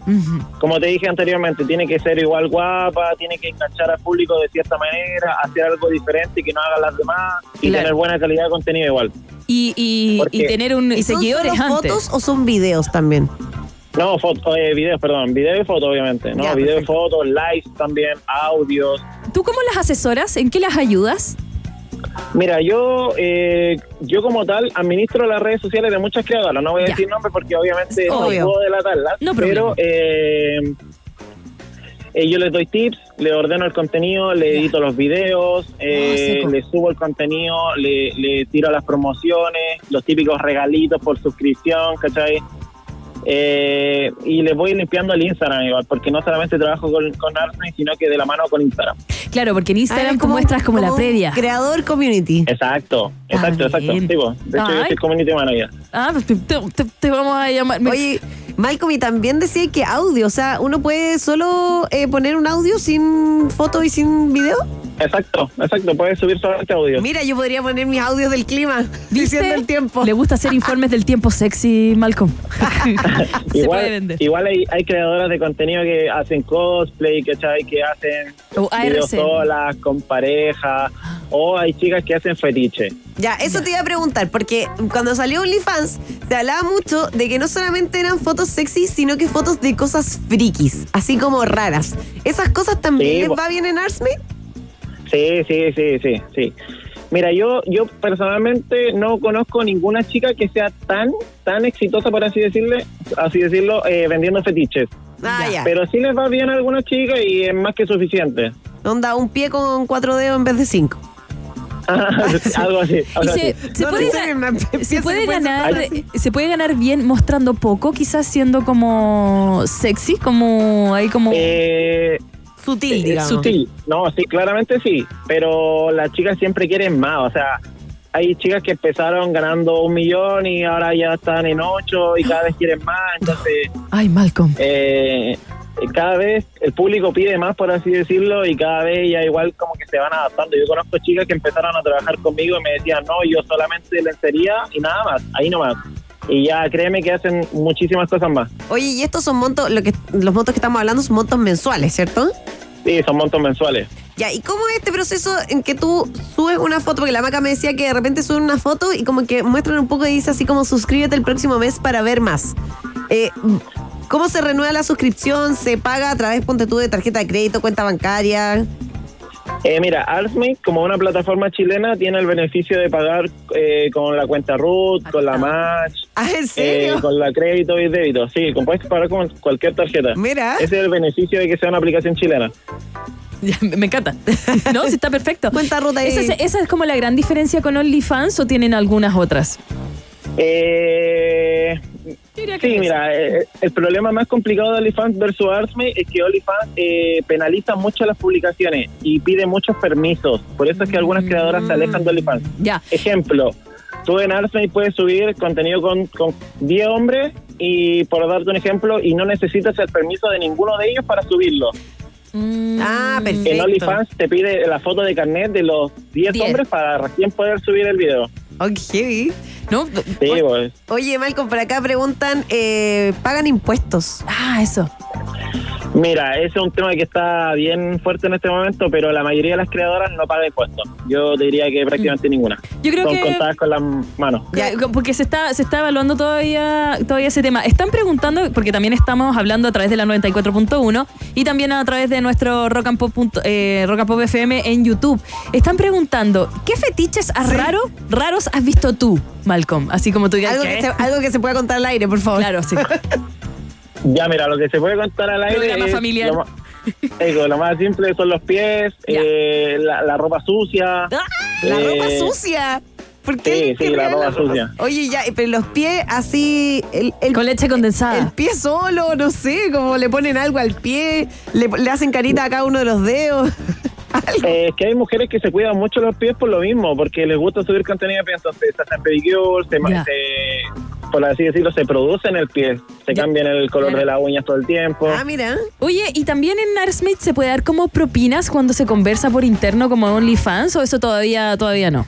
Como te dije anteriormente, tiene que ser igual guapa, tiene que enganchar al público de cierta manera, hacer algo diferente que no hagan las demás y Claro. tener buena calidad de contenido igual. Y, y, ¿Por y tener un ¿Y son seguidores solo antes. fotos o son videos también? No, foto, eh, videos, perdón, video y foto, obviamente. No, Ya, video y fotos, lives también, audios. ¿Tú cómo las asesoras? ¿En qué las ayudas? Mira, yo eh, yo como tal administro las redes sociales de muchas creadoras. No voy a Ya. decir nombres porque obviamente Obvio. no puedo delatarlas. No pero eh, eh, yo les doy tips, le ordeno el contenido, le Ya. edito los videos, eh, seco. le subo el contenido, le, le tiro las promociones, los típicos regalitos por suscripción, ¿cachai? Eh, y les voy limpiando el Instagram igual, porque no solamente trabajo con, con Arsenal, sino que de la mano con Instagram. Claro, porque en Ah, Instagram tú muestras como, la previa. Creador community. Exacto, exacto, exacto. Sí, po. de hecho, yo Ay. soy community manager. Ah, pues te, te- te vamos a llamar. Me- Oye, Malcolm, y también decía que audio, o sea, uno puede solo eh, poner un audio sin foto y sin video. Exacto, exacto, puedes subir solamente audio. Mira, yo podría poner mis audios del clima diciendo el tiempo. Le gusta hacer informes del tiempo sexy, Malcolm. Se puede igual vender. igual hay, hay creadoras de contenido que hacen cosplay, ¿cachai? Que hacen O videos solas, con pareja, o hay chicas que hacen fetiche. Ya, eso te iba a preguntar, porque cuando salió OnlyFans se hablaba mucho de que no solamente eran fotos sexy, sino que fotos de cosas frikis, así como raras. ¿Esas cosas también Sí, les va bien en Arsmate? Sí, sí, sí, sí, sí. Mira, yo, yo personalmente no conozco ninguna chica que sea tan, tan exitosa, por así decirle, así decirlo, eh, vendiendo fetiches. Ah, ya. Pero sí les va bien a algunas chicas y es más que suficiente. Onda, un pie con cuatro dedos en vez de cinco. Algo así. Y se, sí. se No, puede, se ganar se puede ganar bien mostrando poco, quizás siendo como sexy, como ahí como Eh, Sutil, Eh, digamos. Sutil. No, sí, claramente sí. Pero las chicas siempre quieren más. O sea, hay chicas que empezaron ganando un millón y ahora ya están en ocho y cada vez quieren más. Entonces, Ay, Malcolm. eh, cada vez el público pide más, por así decirlo, y cada vez ya igual como que se van adaptando. Yo conozco chicas que empezaron a trabajar conmigo y me decían, no, yo solamente lencería y nada más, ahí nomás. Y ya créeme que hacen muchísimas cosas más. Oye, y estos son montos, lo que, los montos que estamos hablando son montos mensuales, ¿cierto? Sí, son montos mensuales. Ya, ¿y cómo es este proceso en que tú subes una foto? Porque la maca me decía que de repente suben una foto y como que muestran un poco y dice así como suscríbete el próximo mes para ver más. Eh, ¿Cómo se renueva la suscripción? ¿Se paga a través, ponte tú, de tarjeta de crédito, cuenta bancaria? Eh, mira, Artsmate, como una plataforma chilena, tiene el beneficio de pagar eh, con la cuenta Root, con la Match, Ah, ¿en eh, con la crédito y débito. Sí, puedes pagar con cualquier tarjeta. Mira. Ese es el beneficio de que sea una aplicación chilena. Me encanta. No, sí está perfecto. Cuenta ruta ahí. ¿Esa es, esa es como la gran diferencia con OnlyFans o tienen algunas otras? Eh, sí, mira, eh, el problema más complicado de OnlyFans versus Artsmate es que OnlyFans eh, penaliza mucho las publicaciones y pide muchos permisos. Por eso es que algunas creadoras se alejan de OnlyFans. Ya. Ejemplo, tú en Artsmate puedes subir contenido con, con 10 hombres y por darte un ejemplo, y no necesitas el permiso de ninguno de ellos para subirlo. Mm, Ah, perfecto. En OnlyFans te pide la foto de carnet de los 10 Diez. hombres para recién poder subir el video. Ok. ¿No? Sí, pues. Oye, Malcolm, por acá preguntan, eh, ¿pagan impuestos? Ah, eso. Mira, ese es un tema que está bien fuerte en este momento, pero la mayoría de las creadoras no pagan impuestos. Yo te diría que prácticamente ninguna. Yo creo Son que- contadas con las manos. Ya, porque se está, se está evaluando todavía, todavía ese tema. Están preguntando, porque también estamos hablando a través de la 94.1 y también a través de nuestro Rock and Pop, punto- eh, Rock and Pop FM en YouTube. Están preguntando, ¿qué fetiches raro, raros has visto tú, Malcolm? Así como tú digas, Algo ¿qué? que, se, algo que se pueda contar al aire, por favor. Claro, sí. Ya, mira, lo que se puede contar al aire. Programa es familiar. Lo, lo más simple son los pies, eh, la, la ropa sucia. La eh, ropa sucia. ¿Por qué? sí, sí, la ropa sucia. Oye, ya, pero los pies así, el, el, Con leche condensada. el pie solo, no sé, como le ponen algo al pie, le, le hacen carita a cada uno de los dedos. Eh, es que hay mujeres que se cuidan mucho los pies por lo mismo, porque les gusta subir contenido de pie, entonces se hacen pedicure, se, por así decirlo, se producen el pie, se Ya. cambian el color de las uñas todo el tiempo. Ah, mira. Oye, ¿y también en Narsmate se puede dar como propinas cuando se conversa por interno como OnlyFans o eso todavía, todavía no?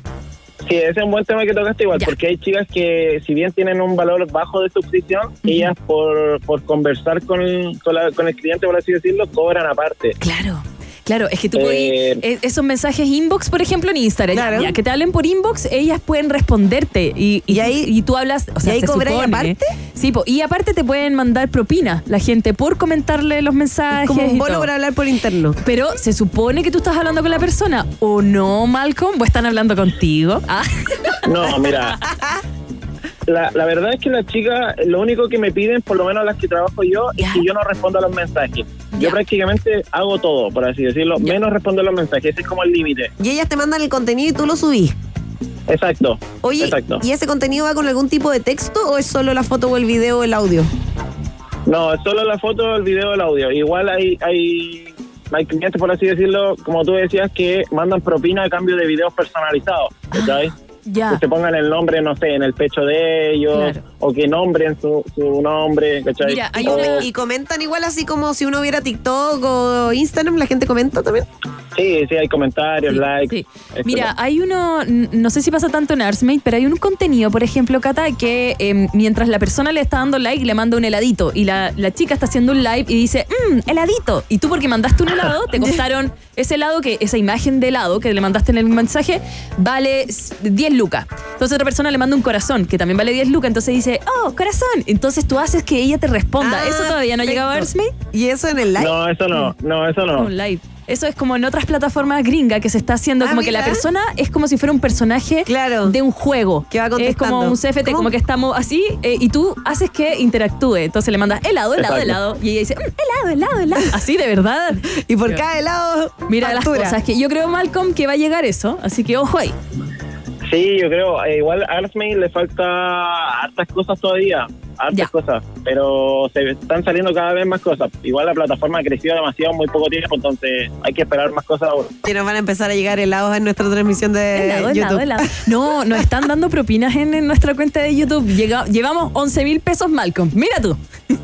Sí, ese es un buen tema que tocaste igual, Ya. porque hay chicas que, si bien tienen un valor bajo de suscripción, ellas por, por conversar con, con, la- con el cliente, por así decirlo, cobran aparte. Claro. Claro, es que tú Eh, eh, esos mensajes inbox, por ejemplo, en Instagram, Claro. ya, que te hablen por inbox, ellas pueden responderte y, y, ¿Y ahí- y tú hablas, o sea, y ahí se supone- aparte? Sí, po, y aparte te pueden mandar propina la gente por comentarle los mensajes. Como un bono para hablar por interno. Pero se supone que tú estás hablando con la persona o no, Malcolm, o están hablando contigo. Ah, No, mira. La, la verdad es que las chicas, lo único que me piden, por lo menos las que trabajo yo, es que yo no respondo a los mensajes. Yo prácticamente hago todo, por así decirlo, menos respondo a los mensajes. Ese es como el límite. Y ellas te mandan el contenido y tú lo subís. Exacto. Oye, Exacto. ¿y ese contenido va con algún tipo de texto o es solo la foto o el video o el audio? No, es solo la foto, el video, el audio. Igual hay, hay, hay clientes, por así decirlo, como tú decías, que mandan propina a cambio de videos personalizados. ¿cachai? Ya. Que se pongan el nombre, no sé, en el pecho de ellos, Claro. o que nombren su, su nombre, ¿cachai? Mira, hay Y, O- una- y comentan igual así como si uno viera TikTok o Instagram, la gente comenta también. Sí, sí, hay comentarios, Sí, likes. sí. Mira, hay uno, no sé si pasa tanto en Arsmate, pero hay un contenido, por ejemplo, Cata, que eh, mientras la persona le está dando like, le manda un heladito y la, la chica está haciendo un live y dice, mmm, heladito. Y tú porque mandaste un helado, te costaron ese helado, que esa imagen de helado que le mandaste en el mensaje, vale s- 10 lucas. Entonces otra persona le manda un corazón, que también vale 10 lucas, entonces dice, oh, corazón. Entonces tú haces que ella te responda. Ah, ¿Eso todavía no ha llegado a. Arsmate? ¿Y eso en el live? No, eso no, no, eso no. Un live. Eso es como en otras plataformas gringas que se está haciendo Ah, como que la persona es como si fuera un personaje Claro. de un juego. Que va es contestando. como un CFT, ¿Cómo? como que estamos así eh, y tú haces que interactúe. Entonces le mandas helado, helado, Exacto. helado y ella dice "Mm, helado, helado, helado. Así de verdad. Y por cada helado. Mira las cosas que yo creo Malcolm que va a llegar eso, así que ojo ahí. Sí, yo creo, eh, igual a Arsmate le falta hartas cosas todavía, hartas Ya. cosas, pero se están saliendo cada vez más cosas. Igual la plataforma ha crecido demasiado en muy poco tiempo, entonces hay que esperar más cosas ahora. Que nos van a empezar a llegar helados en nuestra transmisión de Helado, helado, YouTube. helado. No, nos están dando propinas en, en nuestra cuenta de YouTube. Llega- llevamos 11 mil pesos Malcolm. Mira tú.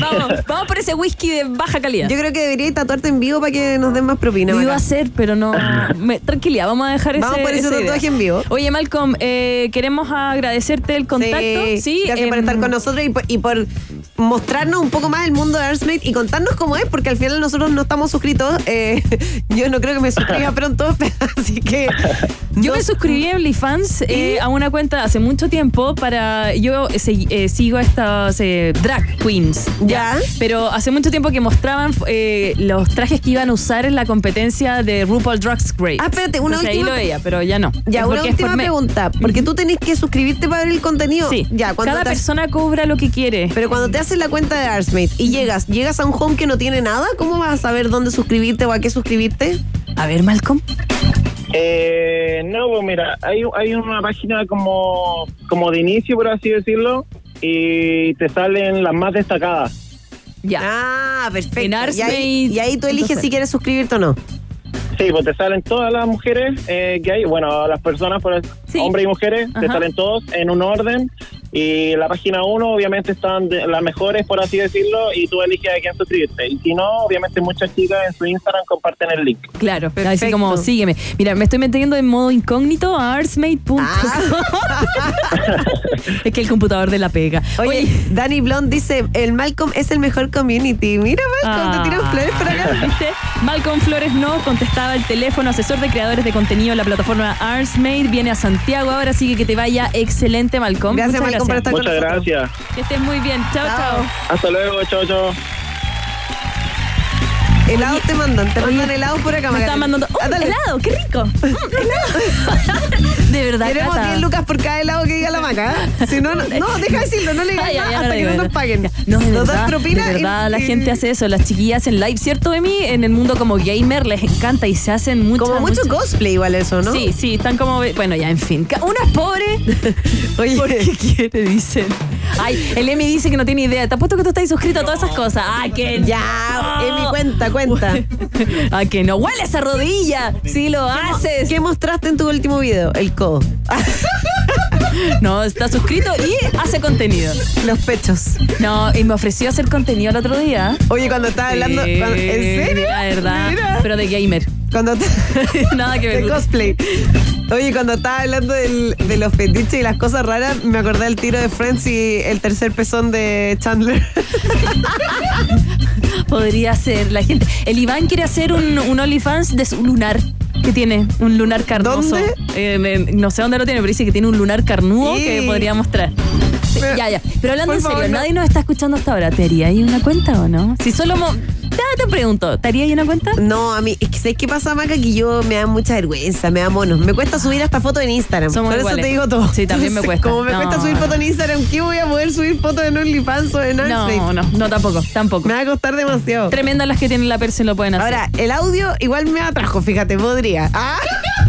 vamos, vamos por ese whisky de baja calidad. Yo creo que debería tatuarte en vivo para que nos den más propina. Lo iba a hacer, pero no. me- tranquilidad, vamos a dejar ese. Vamos por ese esa idea. tatuaje en vivo. Oye, Malcolm, eh, queremos agradecerte el contacto. Sí, gracias por em, estar con nosotros y por, y por mostrarnos un poco más el mundo de Arsmate y contarnos cómo es, porque al final nosotros no estamos suscritos. Eh, yo no creo que me suscriba pronto, así que. Yo me suscribí a OnlyFans eh, a una cuenta hace mucho tiempo para. Yo eh, eh, sigo a estas eh, drag queens. Ya. Pero hace mucho tiempo que mostraban eh, los trajes que iban a usar en la competencia de RuPaul Drag's Race. Ah, espérate, una Entonces, ahí última- lo veía, pero ya no. Ya, Es una por última pregunta, porque tú tenés que suscribirte para ver el contenido. Sí, ya, cuando cada te- persona cobra lo que quiere. Pero cuando te haces la cuenta de Arsmate y llegas, llegas a un home que no tiene nada, ¿cómo vas a saber dónde suscribirte o a qué suscribirte? A ver, Malcolm. Eh, no, pues mira, hay, hay una página como, como de inicio, por así decirlo, y te salen las más destacadas. Ya. Ah, perfecto. En y, ahí, y ahí tú eliges entonces- si quieres suscribirte o no. Sí, pues te salen todas las mujeres eh, que hay, bueno, las personas, por Sí. hombres y mujeres, te salen todos en un orden. Y la página 1, obviamente, están de- las mejores, por así decirlo, y tú eliges a quién suscribirte. Y si no, obviamente, muchas chicas en su Instagram comparten el link. Claro, así como sígueme. Mira, me estoy metiendo en modo incógnito a artsmate.com. es que el computador de la pega. Oye, Dani Blond dice, el Malcolm es el mejor community. Mira, Malcolm, te tiran flores por acá. Ah, ¿Viste? Malcolm Flores no contestaba el teléfono, asesor de creadores de contenido en la plataforma Artsmate, viene a Santiago ahora, así que que te vaya excelente, Malcolm. Gracias, Muchas Malcolm, por estar con Muchas nosotros. gracias. Que estés muy bien. Chao. chao. Hasta luego, chao, chao. Helados te mandan, te mandan helados por acá, Me están mandando. ¡Oh, helado! ¡Qué rico! Mm, helado. de verdad, Queremos Cata. 10 lucas por cada helado que diga la maca. Si no, no, no, deja de decirlo, no le digas Ay, nada hasta que no nos paguen. No, de Nos verdad, propina de verdad la gente hace eso. Las chiquillas hacen live, ¿cierto, de mí? En el mundo como gamer les encanta y se hacen mucho. Como mucho cosplay igual eso, ¿no? Sí, sí, están como. Bueno, ya, en fin. Una es pobre. Oye. ¿Por qué quiere? Dicen. Ay, el Emi dice que no tiene idea. Te apuesto que tú estás suscrito a todas esas cosas. Ah, que Ya, no. Emi, cuenta, cuenta. Ah, que no. Huele esa rodilla. Sí lo haces. ¿Qué mostraste en tu último video? El codo. No, está suscrito y hace contenido. Los pechos. No, y me ofreció hacer contenido el otro día. Oye, cuando estaba hablando. ¿En serio? La verdad. Mira. Pero de gamer. Cuando Nada que ver. de cosplay. Oye, cuando estaba hablando del- de los fetiches y las cosas raras, me acordé del tiro de Friends y el tercer pezón de Chandler. Podría ser la gente. El Iván quiere hacer un, un OnlyFans de su lunar. Que tiene un lunar carnoso. ¿Dónde? Eh, no sé dónde lo tiene, pero dice que tiene un lunar carnudo Sí. que podría mostrar. Pero- ya, ya. Pero hablando en serio, favor, no. nadie nos está escuchando hasta ahora. ¿Te haría ahí una cuenta o no? Si solo. mo- Ya te pregunto, ¿te haría ahí una cuenta? No, a mí, es que ¿sabes qué pasa, Maca? Que yo me da mucha vergüenza, me da monos. Me cuesta subir hasta fotos en Instagram. Somos Por eso te digo todo. Sí, también me cuesta. Como me No, cuesta subir no. fotos en Instagram, ¿qué voy a poder subir fotos en OnlyFans o en OnlyFans? No, no, no, tampoco, tampoco. Me va a costar demasiado. Tremendas las que tienen la perse lo pueden hacer. Ahora, el audio igual me atrajo, fíjate, podría. Ah,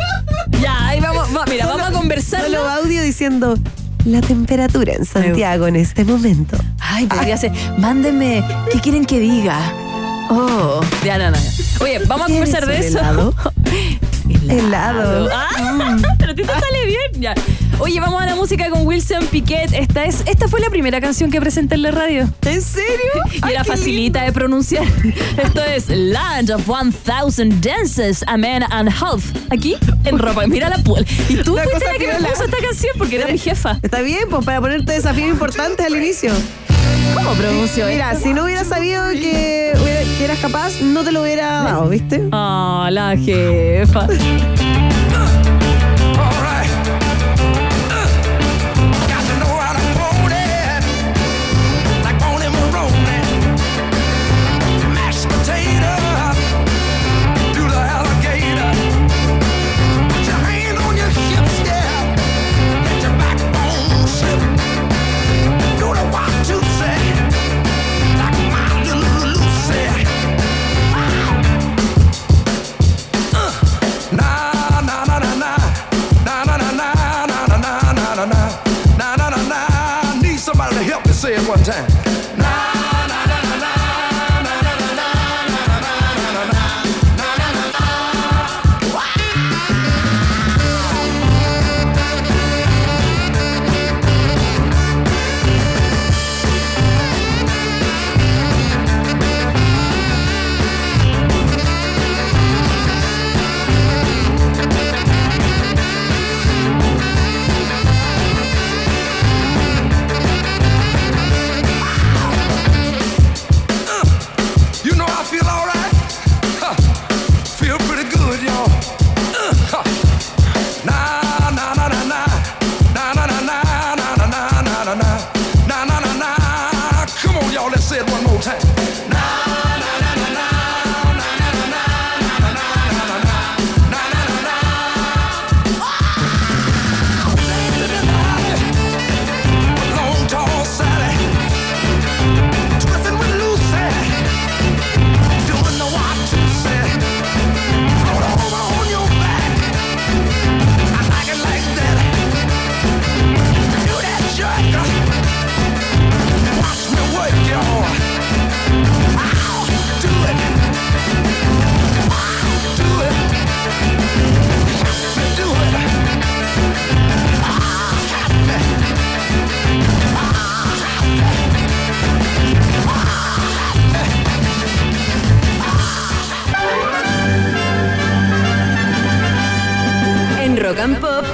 ya, ahí vamos, va- mira, vamos a conversar. solo audio diciendo la temperatura en Santiago en este momento. Ay, podría ser. Mándenme, ¿qué quieren que diga? Oh, ya, no, no. Oye, vamos a ¿Quieres conversar de eso. helado? Helado. Ah, pero a ti te sale bien. Ya. Oye, vamos a la música con Wilson Piquet. Esta es, esta fue la primera canción que presenté en la radio. ¿En serio? Y Ay, era facilita de pronunciar. Esto es Land of 1000 Dances, A Man and Half. Aquí, en ropa. Mira la pool. Y tú Una fuiste la que me puso esta canción porque era mi jefa. Está bien, pues para ponerte desafíos importantes al inicio. ¿Cómo pronuncio Mira, esto? si no hubiera sabido que, hubiera- que eras capaz, no te lo hubiera dado, ¿viste? Ah, la jefa. Na na na na. Come on, y'all. Let's say it one more time.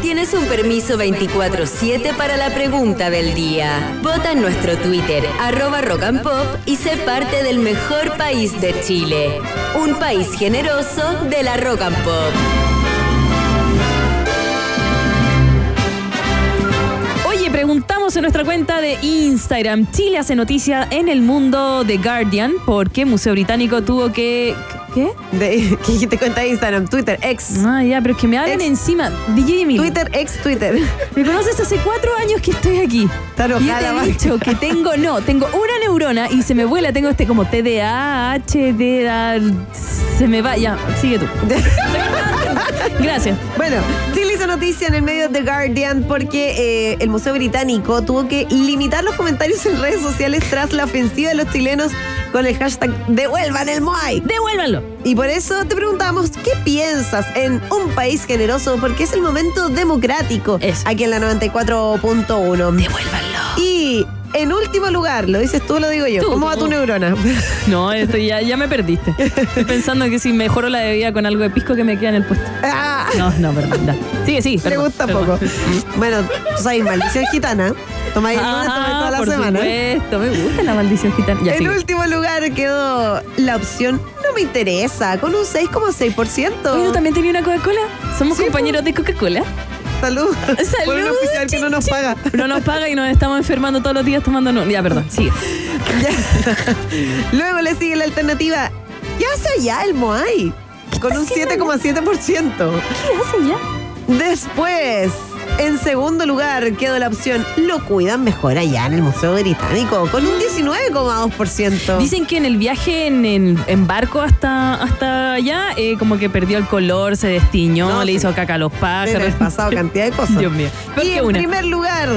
Tienes un permiso 24-7 para la pregunta del día. Vota en nuestro Twitter, arroba Rock and Pop, y sé parte del mejor país de Chile. Un país generoso de la Rock and Pop. Oye, preguntamos en nuestra cuenta de Instagram. Chile hace noticia en el mundo de Guardian porque Museo Británico tuvo que. ¿Qué? De, ¿Qué te cuenta Instagram? Twitter, ex. Ah, ya, pero es que me hablan Ex- encima. DJ Emilio, Twitter, ex Twitter. Me conoces hace cuatro años que estoy aquí. Está Y yo te he dicho que tengo, no, tengo una neurona y se me vuela, tengo este como TDA, HDA, se me va, ya, sigue tú. Gracias. Bueno, Chile hizo noticia en el medio de The Guardian porque eh, el Museo Británico tuvo que limitar los comentarios en redes sociales tras la ofensiva de los chilenos con el hashtag Devuelvan el Moai. Devuélvanlo. Y por eso te preguntamos, ¿qué piensas en un país generoso? Porque es el momento democrático aquí en la 94.1. Devuélvanlo. Último lugar, lo dices tú o lo digo yo. Tú, ¿Cómo va tu neurona? No, esto ya, ya me perdiste. Estoy pensando que si mejoro la bebida con algo de pisco que me queda en el puesto. Ah, No, no, perdón. da. Sigue, sí. Perdón, gusta perdón. poco. Bueno, tú sabes, maldición gitana. Tomáis el lunes, tomáis toda la por semana. supuesto, me gusta la maldición gitana. Ya, en sigue. último lugar quedó la opción no me interesa, con un 6,6%. Oye, ¿tú también tenías una Coca-Cola? Somos Sí, compañeros de Coca-Cola. Salud. Salud, Por un oficial que no nos paga. No nos paga y nos estamos enfermando todos los días tomando. No, ya, perdón, sigue. Ya. Luego le sigue la alternativa. ¿Qué hace allá el Moai? Con un 7,7%. ¿Qué hace ya? Después, en segundo lugar, quedó la opción Lo cuidan mejor allá en el Museo Británico, con un 19,2%. Dicen que en el viaje en, en- en barco hasta, hasta allá, eh, como que perdió el color, se destiñó, No, le sí. hizo caca a los Debe pájaros. haber pasado cantidad de cosas. Dios mío. Y en una. primer lugar,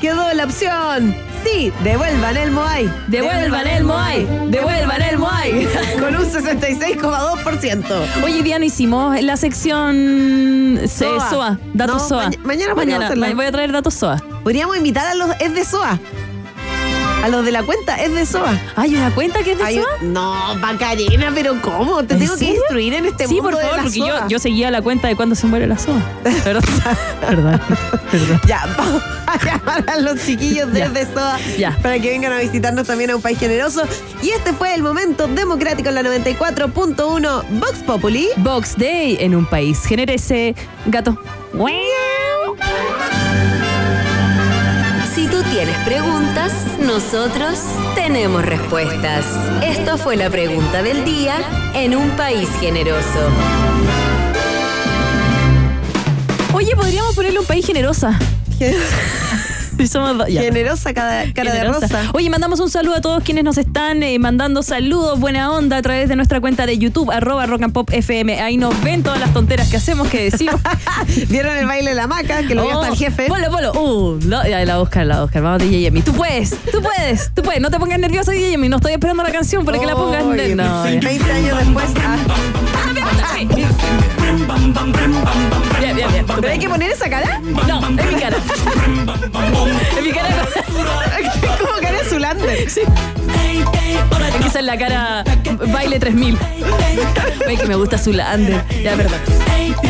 quedó la opción Sí, devuelvan el Moai. Devuelvan el Moai, devuelvan el Moai. Con un 66,2%. Oye, día no hicimos la sección se- SOA. SOA, datos No, SOA. maña- mañana podríamos hacerla. ma- voy a traer datos SOA. Podríamos invitar a los es de SOA. A los de la cuenta es de SOA. ¿Hay una cuenta que es de Hay- SOA? No, Macarena, pero ¿cómo? Te ¿En tengo que instruir en este sí, mundo por favor, de la porque yo, yo seguía la cuenta de cuándo se muere la SOA. Perdón. Perdón. Perdón. Ya, vamos a llamar a los chiquillos Ya. desde SOA Ya. para que vengan a visitarnos también a un país generoso. Y este fue el momento democrático en la 94.1 Vox Populi. Box Day en un país. Genérese, gato. Tienes preguntas, nosotros tenemos respuestas. Esto fue la pregunta del día en un país generoso. Oye, podríamos ponerle un país generosa. Somos dos. ya. Generosa cara, cara de Generosa. rosa. Oye, mandamos un saludo a todos quienes nos están eh, mandando saludos, buena onda a través de nuestra cuenta de YouTube, arroba rock and pop FM. Ahí nos ven todas las tonteras que hacemos, que decimos. ¿Vieron el baile de la maca? Que lo vio Oh, hasta el jefe. Polo, polo. Uh, lo- ya, la Oscar, la Oscar. Vamos, DJ Yemi. Tú puedes, tú puedes, tú puedes. No te pongas nervioso, DJ Yemi. No estoy esperando la canción para que la pongas. No, ya. 20 años después. ah, Bien, bien, bien. ¿Pero hay que poner esa cara? No, es mi cara. Es mi cara. Como cara de Zulander. Sí. Esa es la cara baile 3000. Ve que me gusta Zulander. Ya, perdón.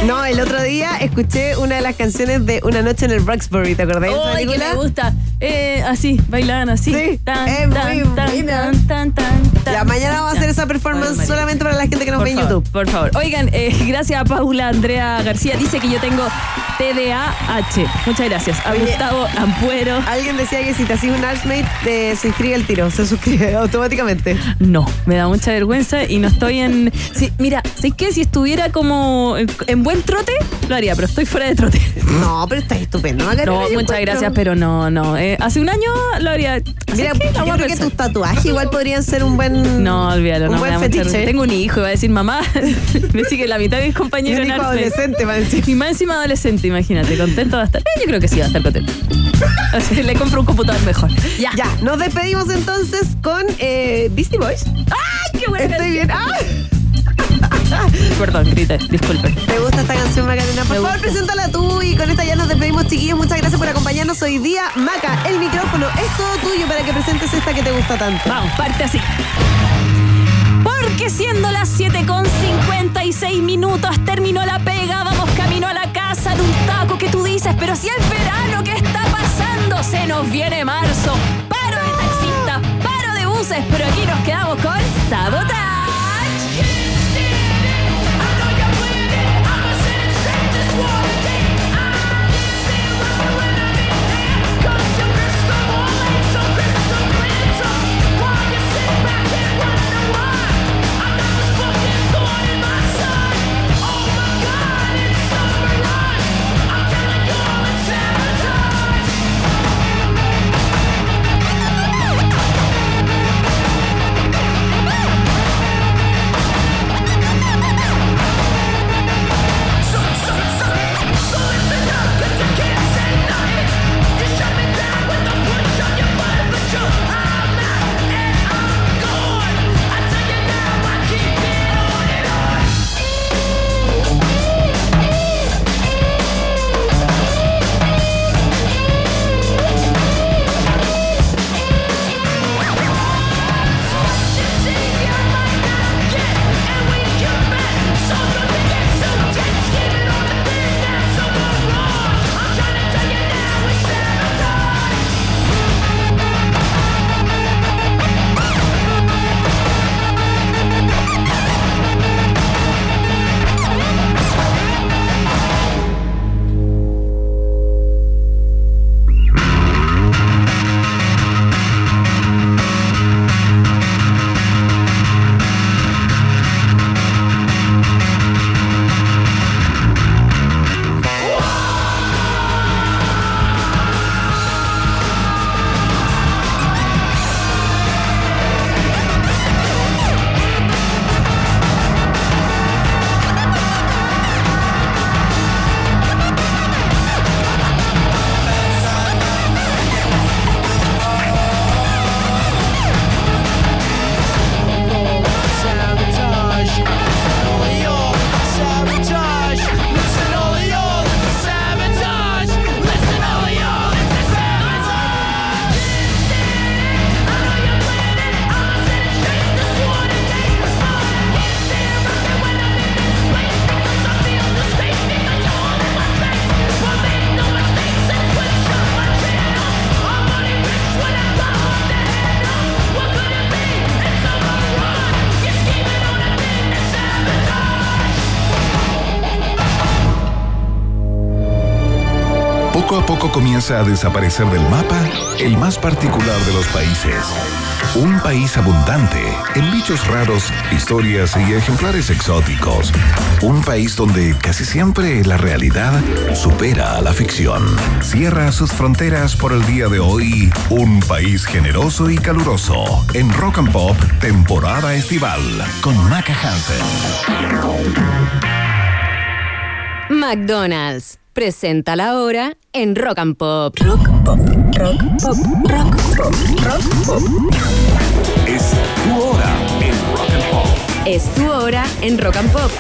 No, el otro día escuché una de las canciones de Una noche en el Roxbury, ¿te acordás Ay, que me gusta. Eh, así, bailan así. Sí, Tan, es muy tan, tan, tan, tan, tan, Ya, mañana vamos a hacer esa performance Ay, solamente para la gente que nos Por ve en YouTube. Por favor. Oigan, eh, gracias a Paula Andrea García. Dice que yo tengo TDAH. Muchas gracias. A Oye. Gustavo Ampuero. Alguien decía que si te hacías un Archmate, te se inscribe al tiro, se suscribe automáticamente. No, me da mucha vergüenza y no estoy en. Sí, mira, ¿sabes qué? Si estuviera como en, en buen trote, lo haría, pero estoy fuera de trote. No, pero está estupendo, No, yo muchas encuentro. gracias, pero no, no. Eh, hace un año lo haría. Mira, yo creo que tus tatuajes igual podrían ser un buen. No, olvídalo, un no me buen da mucha fetiche. vergüenza. Tengo un hijo, iba a decir mamá. me sigue la mitad de mis Y compañeros un en hijo adolescente, va a decir. Y más encima adolescente, imagínate, contento va a estar. Eh, yo creo que sí va a estar contento. Así, le compro un computador mejor. Ya. Ya, nos despedimos entonces con eh, Beastie Boys. ¡Ay, qué buena Estoy canción! bien. ¡Ah! Perdón, grité, disculpe. ¿Te gusta esta canción, Macarena? Por Me favor, gusta. preséntala tú y con esta ya nos despedimos, chiquillos. Muchas gracias por acompañarnos hoy día. Maca, el micrófono es todo tuyo para que presentes esta que te gusta tanto. Vamos, parte así. Porque siendo las 7 con 56 minutos terminó la pega, vamos camino a la casa de un taco que tú dices, pero si es verano, ¿qué está pasando? Se nos viene marzo. Paro de taxista, paro de buses, pero aquí nos quedamos con Sabotage. What comienza a desaparecer del mapa el más particular de los países. Un país abundante en bichos raros, historias y ejemplares exóticos. Un país donde casi siempre la realidad supera a la ficción. Cierra sus fronteras por el día de hoy. Un país generoso y caluroso. En Rock and Pop, temporada estival. Con Maca Hansen. McDonald's presenta la hora en Rock and Pop. Rock Pop, Rock Pop, Rock Pop, Rock Pop. Es tu hora en Rock and Pop. Es tu hora en Rock and Pop.